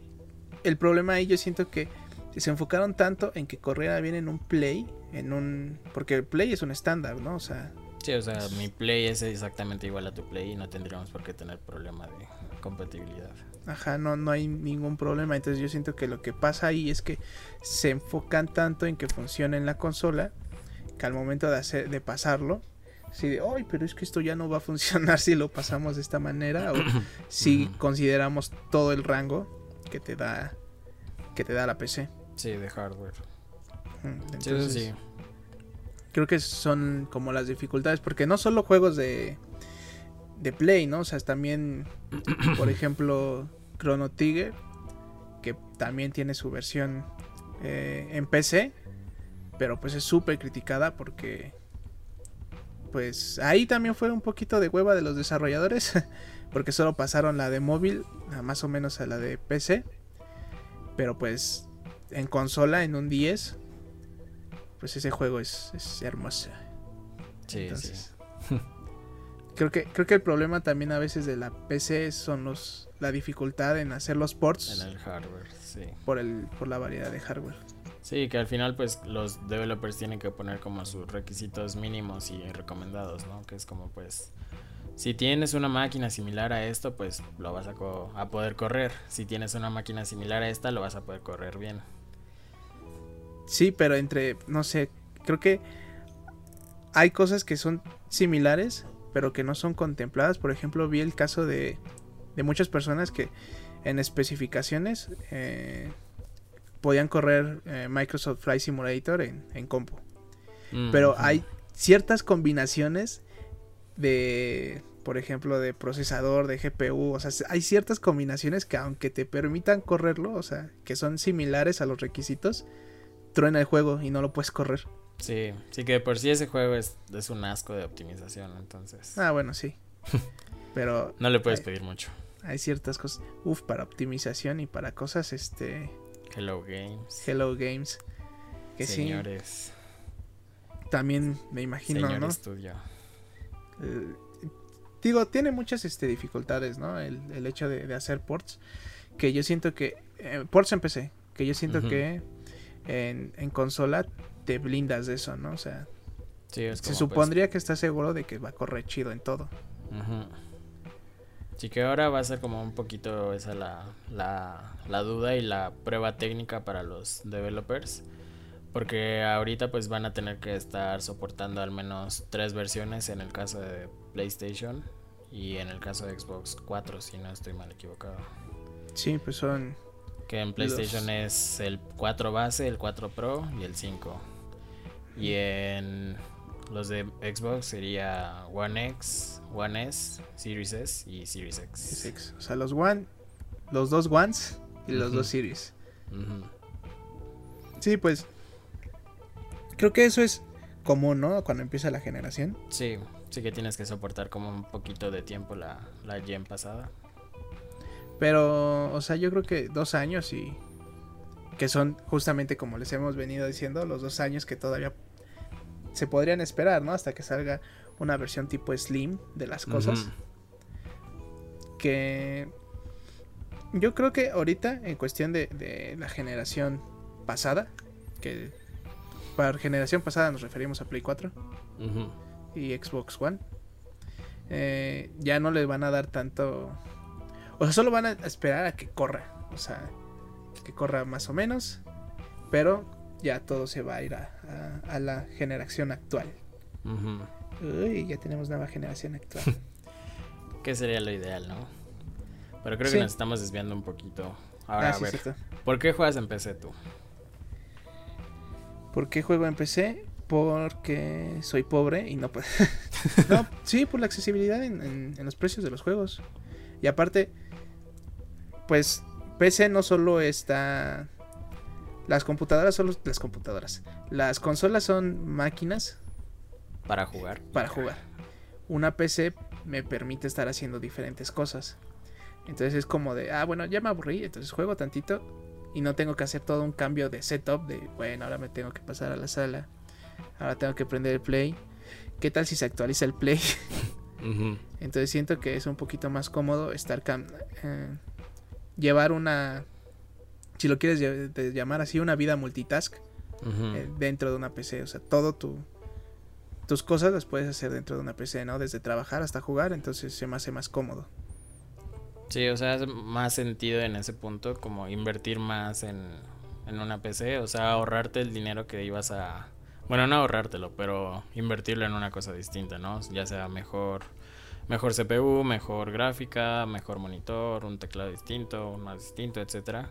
el problema ahí yo siento que se enfocaron tanto en que corriera bien en un Play, en un. Porque el Play es un estándar, ¿no? O sea.
Sí, o sea, mi Play es exactamente igual a tu Play y no tendríamos por qué tener problema de compatibilidad.
Ajá, no, no hay ningún problema. Entonces yo siento que lo que pasa ahí es que se enfocan tanto en que funcione en la consola que al momento de hacer, de pasarlo, si de, ay, pero es que esto ya no va a funcionar si lo pasamos de esta manera o si consideramos todo el rango que te da que te da la PC.
Sí, de hardware.
Entonces, sí, Creo que son como las dificultades porque no solo juegos de de Play, ¿no? O sea, también, por ejemplo, Chrono Trigger, que también tiene su versión eh, en PC, pero pues es súper criticada porque, pues ahí también fue un poquito de hueva de los desarrolladores, porque solo pasaron la de móvil, más o menos a la de PC, pero pues en consola, en un 10, pues ese juego es, es hermoso.
Sí, sí.
Creo que, creo que el problema también a veces de la PC son los la dificultad en hacer los ports.
En el hardware, sí.
Por, el, por la variedad de hardware.
Sí, que al final pues los developers tienen que poner como sus requisitos mínimos y recomendados, ¿no? Que es como pues si tienes una máquina similar a esto, pues lo vas a, a poder correr. Si tienes una máquina similar a esta, lo vas a poder correr bien.
Sí, pero entre, no sé, creo que hay cosas que son similares, pero que no son contempladas. Por ejemplo, vi el caso de, de muchas personas que en especificaciones eh, podían correr eh, Microsoft Flight Simulator en, en compu. Mm, pero hay ciertas combinaciones de, por ejemplo, de procesador, de GPU, o sea, hay ciertas combinaciones que aunque te permitan correrlo, o sea, que son similares a los requisitos, truena el juego y no lo puedes correr.
Sí, sí que por sí ese juego es, es un asco de optimización, entonces.
Ah, bueno, sí. Pero...
no le puedes pedir mucho.
Hay ciertas cosas, uf, para optimización y para cosas, este...
Hello Games.
Hello Games.
Que Señores.
También me imagino,
Señor
¿no?
Estudio.
Eh, digo, tiene muchas este, dificultades, ¿no? El, hecho de, hacer ports. Que yo siento que... Eh, ports en PC. Que yo siento que en, en consola te blindas de eso, ¿no? O sea,
se
pues, supondría que estás seguro de que va a correr chido en todo.
Sí que ahora va a ser como un poquito esa la, la, la, duda y la prueba técnica para los developers. Porque ahorita pues van a tener que estar soportando al menos tres versiones en el caso de PlayStation y en el caso de Xbox 4 si no estoy mal equivocado.
Sí, pues son...
Que en PlayStation es el 4 base, el 4 Pro y el 5. Y en los de Xbox sería One X, One S, Series S y Series X.
O sea, los One, los dos Ones y los dos Series. Sí, pues creo que eso es común, ¿no? Cuando empieza la generación.
Sí, sí que tienes que soportar como un poquito de tiempo la, la gen pasada.
Pero, o sea, yo creo que dos años y que son justamente como les hemos venido diciendo, los dos años que todavía se podrían esperar, ¿no? Hasta que salga una versión tipo Slim de las cosas. Que yo creo que ahorita, en cuestión de, la generación pasada, que para generación pasada nos referimos a Play 4 y Xbox One, eh, ya no le van a dar tanto... O sea, solo van a esperar a que corra. O sea, que corra más o menos, pero ya todo se va a ir a, la generación actual. Uy, ya tenemos nueva generación actual.
que sería lo ideal, ¿no? Pero creo que nos estamos desviando un poquito. Ahora, ah, a ver, ¿por qué juegas en PC tú?
¿Por qué juego en PC? Porque soy pobre y no puedo. no, sí, por la accesibilidad en los precios de los juegos. Y aparte, pues PC no solo está... Las computadoras son las computadoras. Las consolas son máquinas.
Para jugar.
Para jugar. Una PC me permite estar haciendo diferentes cosas. Entonces es como de, ah, bueno, ya me aburrí, entonces juego tantito y no tengo que hacer todo un cambio de setup de, bueno, ahora me tengo que pasar a la sala, ahora tengo que prender el play. ¿Qué tal si se actualiza el play? Entonces siento que es un poquito más cómodo estar eh, llevar una, si lo quieres llamar así, una vida multitask eh, dentro de una PC. O sea, todo tu, tus cosas las puedes hacer dentro de una PC, ¿no? Desde trabajar hasta jugar, entonces se me hace más cómodo.
Sí, o sea, hace más sentido en ese punto como invertir más en, en una PC, o sea, ahorrarte el dinero que ibas a... Bueno, no ahorrártelo, pero invertirlo en una cosa distinta, ¿no? Ya sea mejor mejor CPU, mejor gráfica, mejor monitor, un teclado distinto, un más distinto, etcétera.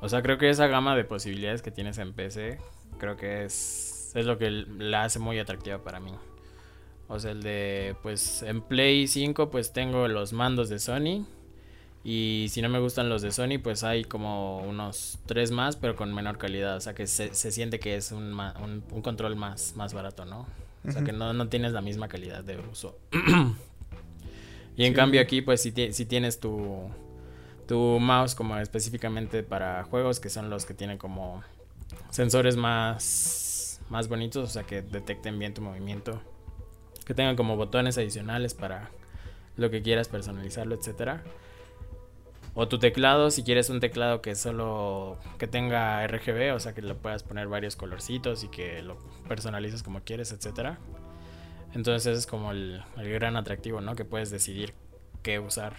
O sea, creo que esa gama de posibilidades que tienes en PC, creo que es, es lo que la hace muy atractiva para mí. O sea, el de, pues en Play 5 pues tengo los mandos de Sony. Y si no me gustan los de Sony, pues hay como unos tres más, pero con menor calidad. O sea, que se, siente que es un, un, control más, más barato, ¿no? O sea, que no, no tienes la misma calidad de uso. Y en cambio aquí, pues si, si tienes tu, tu mouse como específicamente para juegos, que son los que tienen como sensores más, más bonitos, o sea, que detecten bien tu movimiento, que tengan como botones adicionales para lo que quieras personalizarlo, etcétera. O tu teclado, si quieres un teclado que solo que tenga RGB, o sea que le puedas poner varios colorcitos y que lo personalices como quieres, etcétera. Entonces es como el, el gran atractivo, ¿no? Que puedes decidir qué usar.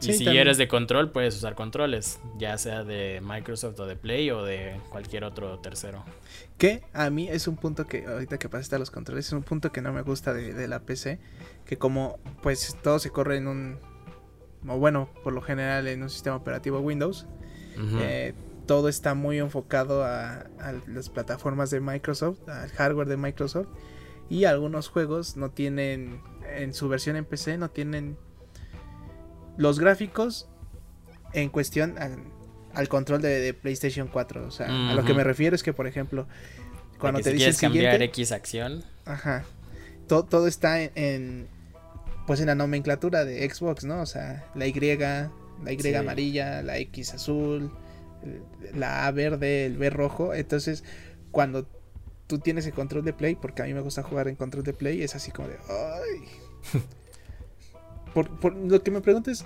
Y si eres de control, puedes usar controles, ya sea de Microsoft o de Play o de cualquier otro tercero.
Que a mí es un punto que, ahorita que pasaste a los controles, es un punto que no me gusta de, la PC, que como pues todo se corre en un, o bueno, por lo general en un sistema operativo Windows, eh, todo está muy enfocado a, a las plataformas de Microsoft, al hardware de Microsoft, y algunos juegos no tienen, en su versión en PC, no tienen los gráficos en cuestión al, control de, PlayStation 4. O sea, a lo que me refiero es que, por ejemplo,
cuando te dices cambiar X acción.
Ajá. todo está en, pues en la nomenclatura de Xbox, ¿no? O sea, la Y, la Y amarilla, la X azul, la A verde, el B rojo. Entonces, cuando tú tienes el control de Play, porque a mí me gusta jugar en control de Play, es así como de, ay. por, lo que me preguntes,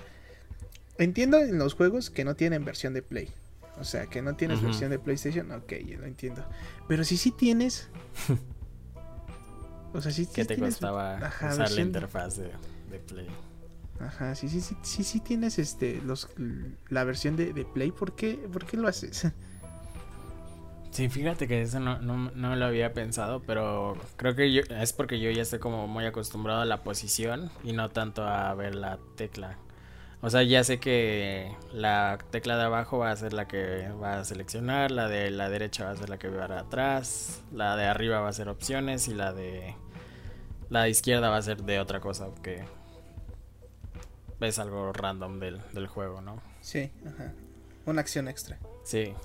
entiendo en los juegos que no tienen versión de Play. O sea, que no tienes versión de PlayStation, ok, yo lo entiendo. Pero si sí tienes...
o sea, si ¿Qué te costaba usar la interfaz de, Play?
Ajá, sí, sí, sí, sí, sí tienes este, los, la versión de, de Play, ¿por qué, ¿por qué lo haces?
Sí, fíjate que eso no, no, lo había pensado, pero creo que yo, es porque yo ya estoy como muy acostumbrado a la posición y no tanto a ver la tecla. O sea, ya sé que la tecla de abajo va a ser la que va a seleccionar, la de la derecha va a ser la que va atrás, la de arriba va a ser opciones y la de la de izquierda va a ser de otra cosa que es algo random del, del juego, ¿no?
Sí, ajá. Una acción extra.
Sí.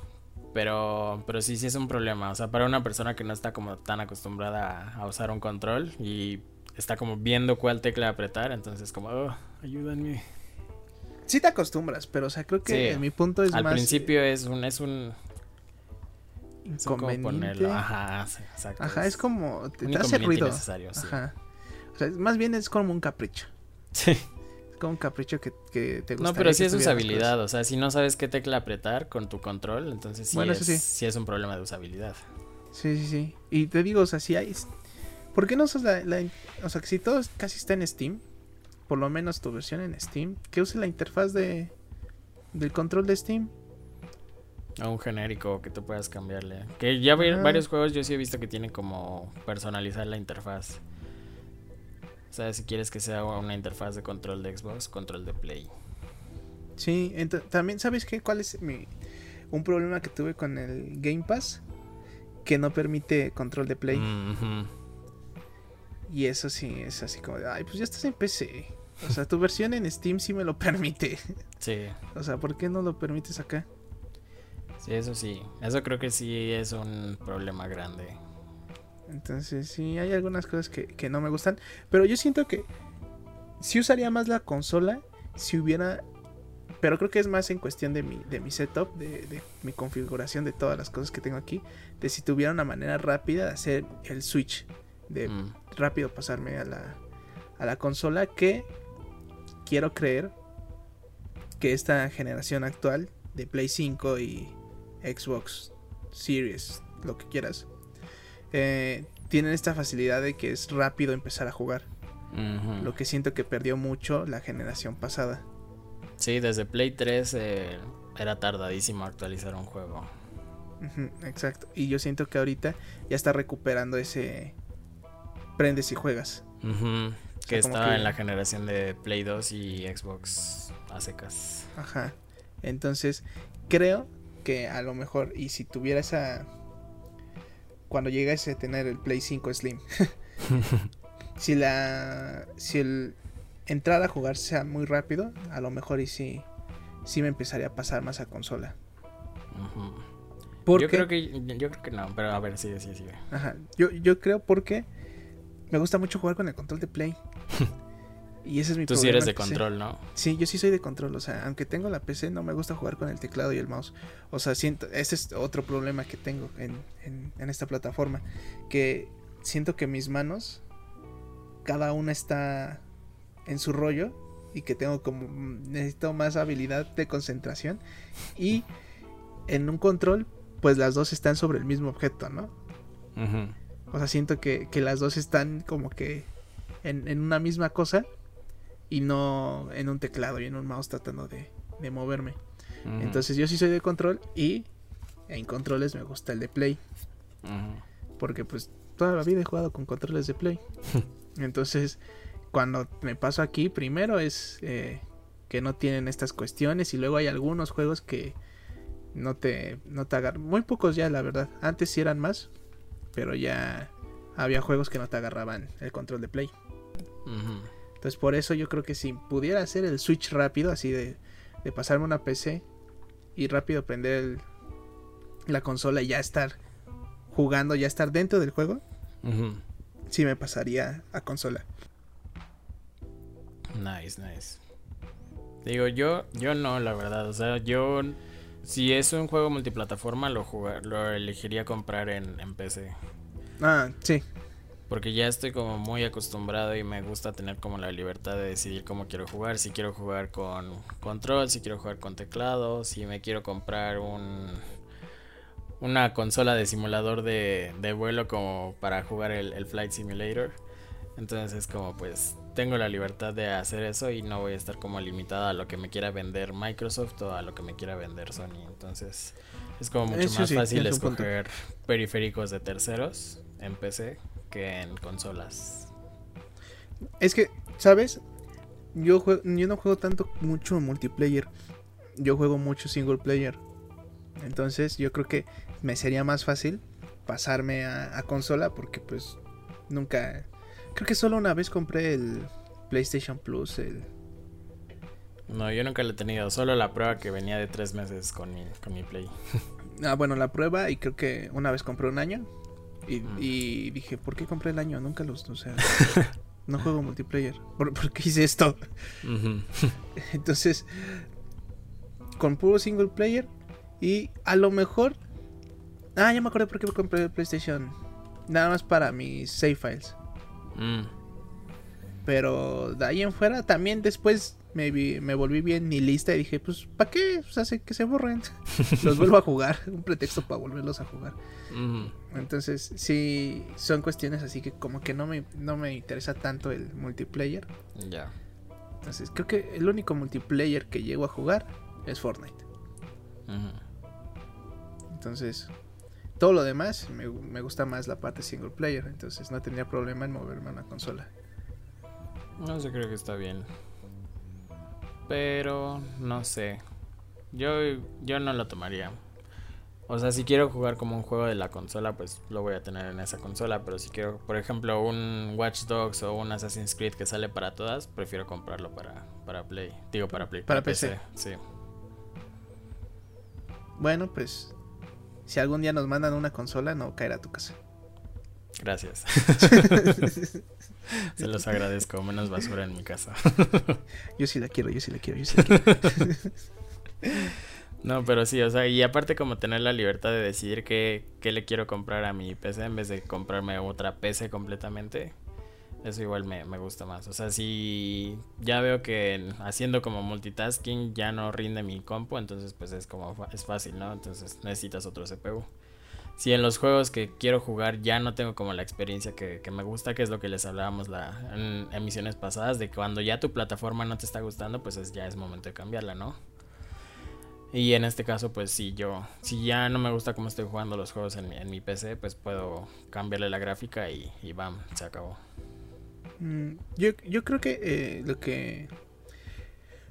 Pero, pero sí, sí es un problema. O sea, para una persona que no está como tan acostumbrada a, usar un control y está como viendo cuál tecla apretar, entonces como, oh, ayúdenme.
Sí te acostumbras, pero o sea, creo que mi punto es
Al principio es un, es un
inconveniente.
Ajá, exacto.
Ajá, es como te, hace ruido. Ajá. O sea, más bien es como un capricho. Sí como un capricho que, te gusta.
No, pero sí es usabilidad. O sea, si no sabes qué tecla apretar con tu control, entonces sí, es, es un problema de usabilidad.
Sí, sí, sí. Y te digo, o sea, si hay. ¿Por qué no usas la, O sea, que si todo casi está en Steam, por lo menos tu versión en Steam, que use la interfaz de. del control de Steam.
A un genérico que tú puedas cambiarle. Que ya varios juegos yo sí he visto que tienen como personalizar la interfaz. Sea, si quieres que sea una interfaz de control de Xbox, control de Play.
Sí, también sabes qué, cuál es mi un problema que tuve con el Game Pass que no permite control de Play. Y eso sí es así como de, ay, pues ya estás en PC. O sea, tu versión en Steam sí me lo permite. Sí. O sea, ¿por qué no lo permites acá?
Sí, eso sí. Eso creo que sí es un problema grande.
Entonces, sí, hay algunas cosas que, no me gustan. Pero yo siento que sí usaría más la consola si hubiera. Pero creo que es más en cuestión de mi, de mi setup, de, mi configuración, de todas las cosas que tengo aquí. De si tuviera una manera rápida de hacer el switch. De mm. rápido pasarme a la, a la consola. Que quiero creer que esta generación actual de Play 5 y Xbox Series, lo que quieras, eh, tienen esta facilidad de que es rápido empezar a jugar. Lo que siento que perdió mucho la generación pasada.
Sí, desde Play 3 eh, era tardadísimo actualizar un juego.
exacto. Y yo siento que ahorita ya está recuperando ese prendes y juegas.
que estaba en la generación de Play 2 y Xbox a secas.
Ajá. Entonces, creo que a lo mejor, y si tuviera esa cuando llegase a tener el Play 5 Slim. si la si el entrar a jugar sea muy rápido, a lo mejor y sí sí me empezaría a pasar más a consola.
Porque, yo creo que yo creo que no, pero a ver, sí, sí, sí.
Ajá. Yo, yo creo porque me gusta mucho jugar con el control de Play. Y ese es mi
Tú sí eres de control, ¿no?
Sí, yo sí soy de control. O sea, aunque tengo la PC, no me gusta jugar con el teclado y el mouse. O sea, siento, ese es otro problema que tengo en, en, esta plataforma. Que siento que mis manos, cada una está en su rollo. y que tengo como necesito más habilidad de concentración y en un control pues las dos están sobre el mismo objeto, ¿no? O sea, siento que, las dos están como que en, una misma cosa y no en un teclado y en un mouse tratando de, moverme. Entonces yo sí soy de control y en controles me gusta el de play. Porque pues toda la vida he jugado con controles de play. Entonces cuando me paso aquí, primero es eh, que no tienen estas cuestiones y luego hay algunos juegos que no te, no te agarran. Muy pocos ya, la verdad. Antes sí eran más, pero ya había juegos que no te agarraban el control de play. Entonces por eso yo creo que si pudiera hacer el switch rápido, así de, de pasarme una PC y rápido prender la consola y ya estar jugando, ya estar dentro del juego, sí me pasaría a consola.
Nice, nice. Digo, yo, yo no, la verdad. O sea, yo, si es un juego multiplataforma, lo, jugar, lo elegiría comprar en, en PC.
Ah, sí.
Porque ya estoy como muy acostumbrado y me gusta tener como la libertad de decidir cómo quiero jugar. Si quiero jugar con control, si quiero jugar con teclado, si me quiero comprar un una consola de simulador de, de vuelo como para jugar el, el Flight Simulator. Entonces es como pues tengo la libertad de hacer eso y no voy a estar como limitada a lo que me quiera vender Microsoft o a lo que me quiera vender Sony. Entonces es como mucho más fácil escoger periféricos de terceros en PC que en consolas.
Es que, ¿sabes? Yo, yo no juego tanto mucho multiplayer. Yo juego mucho single player. Entonces yo creo que me sería más fácil pasarme a consola porque pues nunca Creo que solo una vez compré el PlayStation Plus, el...
No, yo nunca lo he tenido, solo la prueba que venía de tres meses con mi, con mi Play.
ah, bueno, la prueba y creo que una vez compré un año y, mm. dije, ¿por qué compré el año? Nunca los, o sea, no juego multiplayer. ¿Por, qué hice esto? Entonces, con puro single player y a lo mejor... Ah, ya me acordé por qué compré el PlayStation. Nada más para mis save files. Mm. Pero de ahí en fuera también después me, me volví bien ni lista y dije, pues, ¿para qué? O sea, que se borren. Los vuelvo a jugar. Un pretexto para volverlos a jugar. Entonces, sí, son cuestiones así que como que no me, no me interesa tanto el multiplayer. Ya. Entonces, creo que el único multiplayer que llego a jugar es Fortnite. Entonces, todo lo demás me, gusta más la parte single player, entonces no tendría problema en moverme a una consola.
No sé, creo que está bien. Pero no sé. Yo, yo no lo tomaría. O sea, si quiero jugar como un juego de la consola, pues lo voy a tener en esa consola. Pero si quiero, por ejemplo, un Watch Dogs o un Assassin's Creed que sale para todas, prefiero comprarlo para, para Play. Digo, para Play.
Para, PC. Sí. Bueno, pues si algún día nos mandan una consola, no caerá a tu casa.
Gracias. Se los agradezco, menos basura en mi casa.
yo sí la quiero, yo sí la quiero, yo sí la quiero.
no, pero sí, o sea, y aparte como tener la libertad de decidir qué, qué le quiero comprar a mi PC en vez de comprarme otra PC completamente. Eso igual me, gusta más. O sea, si ya veo que haciendo como multitasking ya no rinde mi compu, entonces pues es como es fácil, ¿no? Entonces necesitas otro CPU. Si en los juegos que quiero jugar ya no tengo como la experiencia que, me gusta, que es lo que les hablábamos la, en emisiones pasadas, de que cuando ya tu plataforma no te está gustando, pues es, ya es momento de cambiarla, ¿no? Y en este caso, pues si yo, si ya no me gusta cómo estoy jugando los juegos en mi, PC, pues puedo cambiarle la gráfica y, y bam, se acabó.
Mm, yo, yo creo que eh, lo que...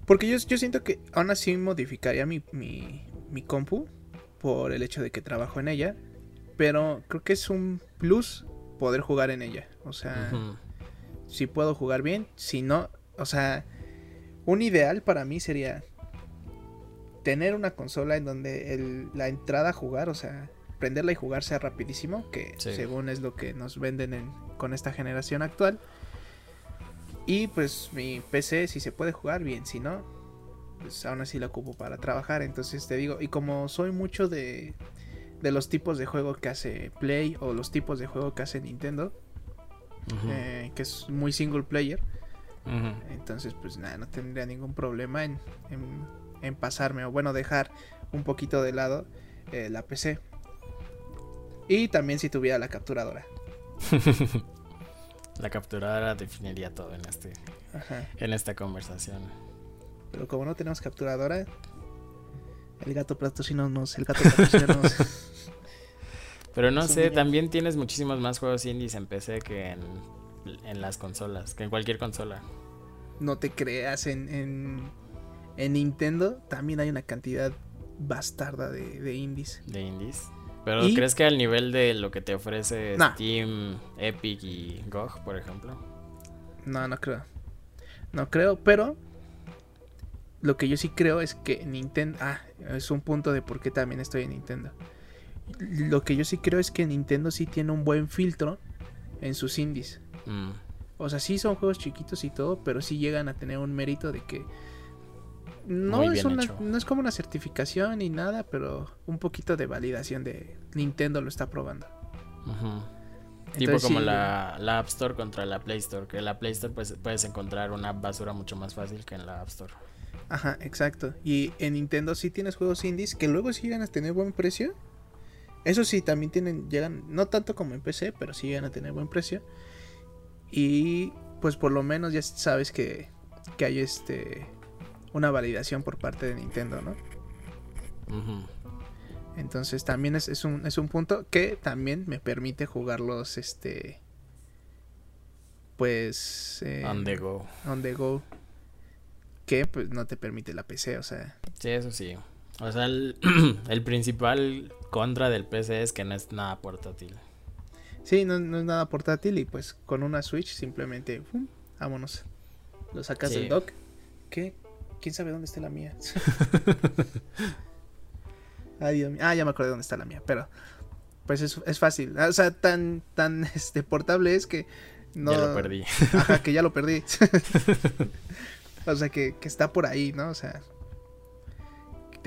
Porque yo, yo siento que aún así modificaría mi, mi, mi compu por el hecho de que trabajo en ella. Pero creo que es un plus poder jugar en ella. O sea, si puedo jugar bien, si no, o sea, un ideal para mí sería tener una consola en donde el, la entrada a jugar, o sea, prenderla y jugar sea rapidísimo, que según es lo que nos venden con esta generación actual. Y pues mi PC si se puede jugar bien, si no, pues aún así la ocupo para trabajar. Entonces te digo, y como soy mucho de, de los tipos de juego que hace Play o los tipos de juego que hace Nintendo, eh, que es muy single player, Entonces, pues nada, no tendría ningún problema en, en, pasarme o bueno, dejar un poquito de lado eh, la PC. Y también si tuviera la capturadora.
la capturadora definiría todo en este en esta conversación.
Pero como no tenemos capturadora, el gato nos el gato
Pero no sé, también tienes muchísimos más juegos indies en PC que en, en, las consolas, que en cualquier consola.
No te creas, en, en, en Nintendo también hay una cantidad bastarda de, de indies.
De indies. Pero ¿crees que al nivel de lo que te ofrece Steam, Epic y GOG, por ejemplo?
No, no creo. No creo, pero lo que yo sí creo es que Nintendo... Ah, es un punto de por qué también estoy en Nintendo. Lo que yo sí creo es que Nintendo sí tiene un buen filtro en sus indies. Mm. O sea, sí son juegos chiquitos y todo, pero sí llegan a tener un mérito de que no es, no es como una certificación ni nada, pero un poquito de validación de Nintendo lo está probando.
tipo como la, App Store contra la Play Store, que en la Play Store pues, puedes encontrar una basura mucho más fácil que en la App Store.
Ajá, exacto. Y en Nintendo sí tienes juegos indies que luego sí llegan a tener buen precio. Eso sí, también tienen, llegan, no tanto como en PC, pero sí llegan a tener buen precio. Y pues por lo menos ya sabes que, que hay este una validación por parte de Nintendo, ¿no? Entonces también es, un, es un punto que también me permite jugarlos, este, pues...
Eh, on the go.
On the go. Que pues no te permite la PC, o sea...
Sí, eso sí. O sea, el, principal contra del PC es que no es nada portátil.
Sí, no, es nada portátil y pues con una Switch simplemente, vámonos. Lo sacas del dock. ¿Qué? ¿Quién sabe dónde está la mía? Ay, Dios mío. Ah, ya me acordé dónde está la mía, pero pues es, es fácil. O sea, tan, tan este, portable es que no.
Ya lo perdí.
Ajá, que ya lo perdí. o sea, que, que, está por ahí, ¿no? O sea,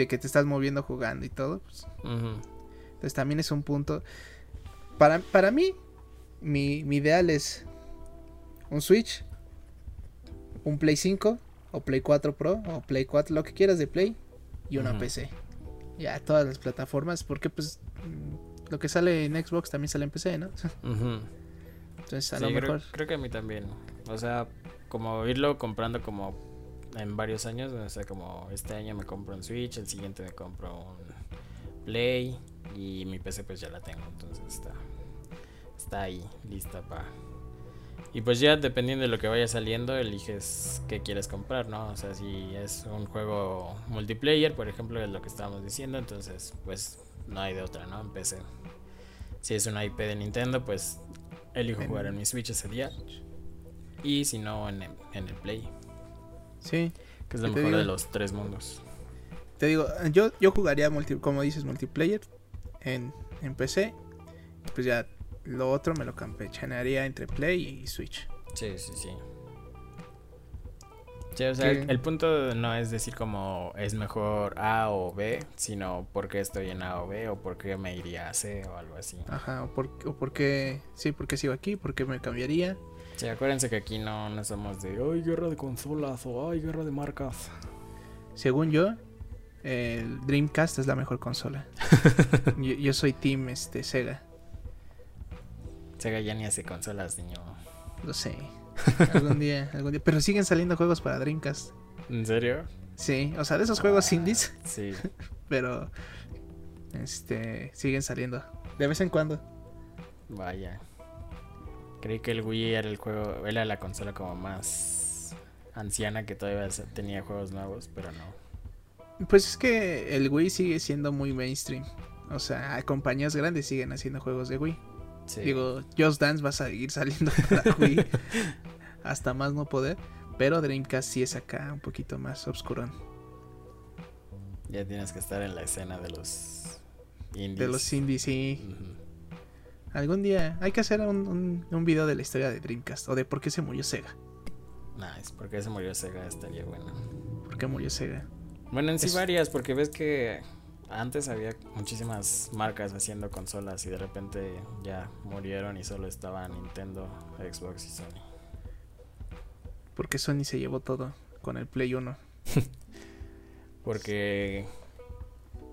de que te estás moviendo jugando y todo. Pues. Entonces también es un punto. Para, para mí, mi, mi ideal es un Switch, un Play 5 o Play 4 Pro o Play 4, lo que quieras de Play y una PC. Ya todas las plataformas, porque pues lo que sale en Xbox también sale en PC, ¿no?
Entonces a lo mejor creo, que a mí también. O sea, como irlo comprando como en varios años, o sea, como este año me compro un Switch, el siguiente me compro un Play y mi PC pues ya la tengo, entonces está está ahí lista para y pues ya dependiendo de lo que vaya saliendo, eliges qué quieres comprar, ¿no? O sea, si es un juego multiplayer, por ejemplo, es lo que estábamos diciendo, entonces pues no hay de otra, ¿no? En PC. Si es una IP de Nintendo, pues elijo jugar en mi Switch ese día. Y si no, en, el Play.
Sí.
Que es lo mejor de los tres mundos.
Te digo, yo, yo jugaría, multi, como dices, multiplayer en, en PC. Pues ya lo otro me lo campechanearía entre Play y Switch.
Sí, sí, sí. Sí, o sea, el, punto no es decir como es mejor A o B, sino por qué estoy en A o B o por qué me iría a C o algo así.
Ajá, o por, o por qué, sí, por qué sigo aquí, por qué me cambiaría.
Sí, acuérdense que aquí no, no somos de, ay, guerra de consolas o ay, guerra de marcas.
Según yo, el Dreamcast es la mejor consola. yo, yo, soy Team este, Sega.
Sega ya ni hace consolas, niño.
Lo sé. Algún día, algún día. Pero siguen saliendo juegos para Dreamcast.
¿En serio?
Sí, o sea, de esos juegos ah, indies.
Sí.
Pero este siguen saliendo de vez en cuando.
Vaya. Creí que el Wii era el juego, era la consola como más anciana que todavía tenía juegos nuevos, pero no.
Pues es que el Wii sigue siendo muy mainstream. O sea, compañías grandes siguen haciendo juegos de Wii. Digo, Just Dance va a seguir saliendo para Wii hasta más no poder. Pero Dreamcast sí es acá un poquito más obscurón.
Ya tienes que estar en la escena de los indies.
De los indies, sí. Algún día hay que hacer un, un, video de la historia de Dreamcast o de por qué se murió Sega.
Nice, por qué se murió Sega estaría bueno.
¿Por qué murió Sega?
Bueno, en sí varias, porque ves que antes había muchísimas marcas haciendo consolas y de repente ya murieron y solo estaban Nintendo, Xbox y Sony.
Porque Sony se llevó todo con el Play 1.
Porque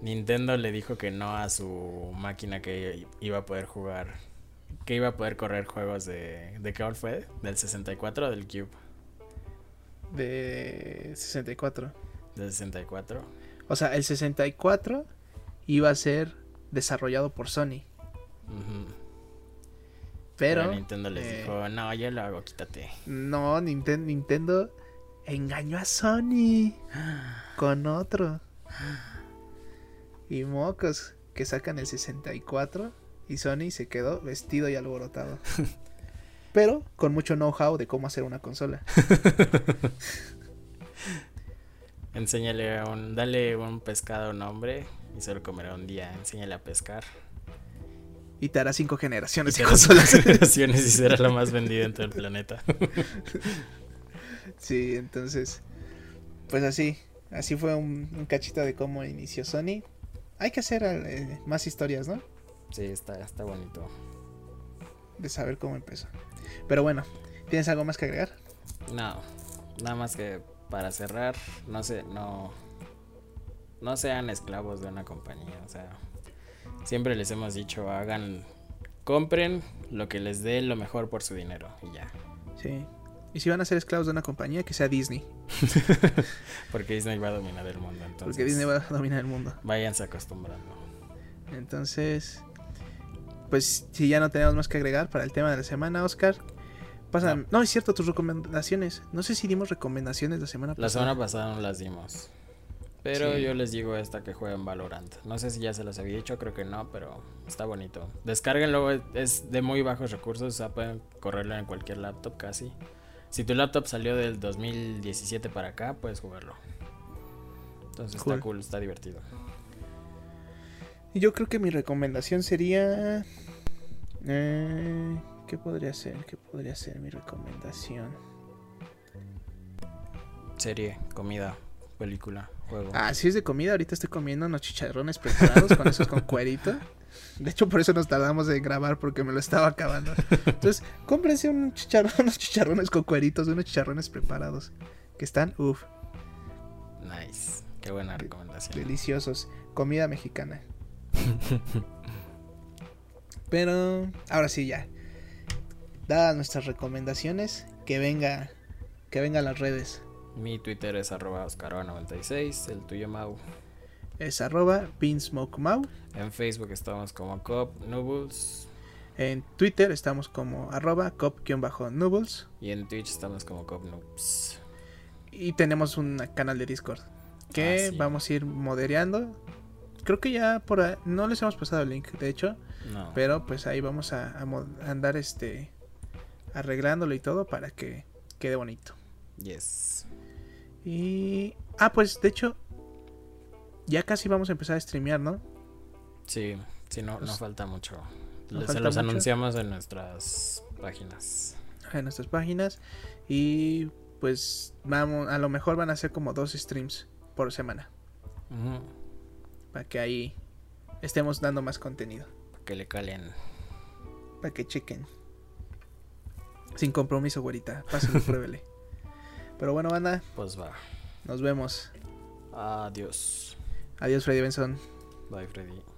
Nintendo le dijo que no a su máquina que iba a poder jugar. Que iba a poder correr juegos de. ¿De qué fue? ¿Del 64 o del Cube?
De 64.
Del 64.
O sea, el 64 iba a ser desarrollado por Sony. Pero,
Nintendo les
eh,
dijo, no, yo lo hago, quítate.
No, Ninten- Nintendo engañó a Sony con otro. Y mocos que sacan el 64 y Sony se quedó vestido y alborotado. Pero con mucho know-how de cómo hacer una consola.
Enséñale un, dale un pescado a un hombre y se lo comerá un día. Enséñale a pescar.
Y te hará cinco generaciones de consolas.
cinco generaciones y será la más vendida en todo el planeta.
Sí, entonces, pues así, así fue un, un cachito de cómo inició Sony. Hay que hacer eh, más historias, ¿no?
Sí, está, está bonito.
De saber cómo empezó. Pero bueno, ¿tienes algo más que agregar?
No, nada más que para cerrar, no sé, no, no sean esclavos de una compañía, o sea, siempre les hemos dicho, hagan, compren lo que les dé lo mejor por su dinero y ya,
Sí. Y si van a ser esclavos de una compañía, que sea Disney.
porque Disney va a dominar el mundo, entonces
Porque Disney va a dominar el mundo.
váyanse acostumbrando.
Entonces, pues si ya no tenemos más que agregar para el tema de la semana, Oscar. Pasa, no.
No.
es cierto, tus recomendaciones. No sé si dimos recomendaciones la semana
La
pasada.
semana pasada no las dimos. Pero
Sí.
yo les digo esta que jueguen Valorant. No sé si ya se los había dicho, creo que no, pero está bonito. Descárguenlo, es de muy bajos recursos, o sea, pueden correrlo en cualquier laptop casi. Si tu laptop salió del 2017 para acá, puedes jugarlo. Entonces
Cool.
está cool, está divertido.
Y yo creo que mi recomendación sería. eh, ¿Qué podría ser? ¿Qué podría ser mi recomendación?
Serie, comida, película, juego.
Ah, si es de comida, ahorita estoy comiendo unos chicharrones preparados con esos con cuerito. De hecho, por eso nos tardamos en grabar porque me lo estaba acabando. Entonces, cómprense un chicharrón, unos chicharrones con cueritos, unos chicharrones preparados. Que están, uff,
Nice. Qué buena recomendación.
deliciosos. Comida mexicana. Pero, ahora sí ya. Dadas nuestras recomendaciones, que venga, que venga a las redes.
Mi Twitter es arroba oscarova96, el tuyo Mau.
Es arroba beansmokemau.
En Facebook estamos como Cop Noodles.
En Twitter estamos como arroba cop-nubbles.
Y en Twitch estamos como Cop Noobs.
Y tenemos un canal de Discord que
Ah, sí.
vamos a ir moderando. Creo que ya por ahí, no les hemos pasado el link, de hecho,
No.
pero pues ahí vamos a, a andar este arreglándolo y todo para que quede bonito.
Yes.
Y ah, pues de hecho ya casi vamos a empezar a streamear, ¿no?
Sí, sí, no, no
Pues,
falta mucho. Se
falta
los
mucho.
anunciamos en nuestras páginas.
En nuestras páginas y pues vamos, a lo mejor van a ser como dos streams por semana
Ujú.
para que ahí estemos dando más contenido.
Que le calen.
Para que chequen. Sin compromiso, güerita. Pásenlo, pruébele. Pero bueno, banda,
Pues va.
nos vemos.
Adiós.
Adiós, Freddy Benson.
Bye, Freddy.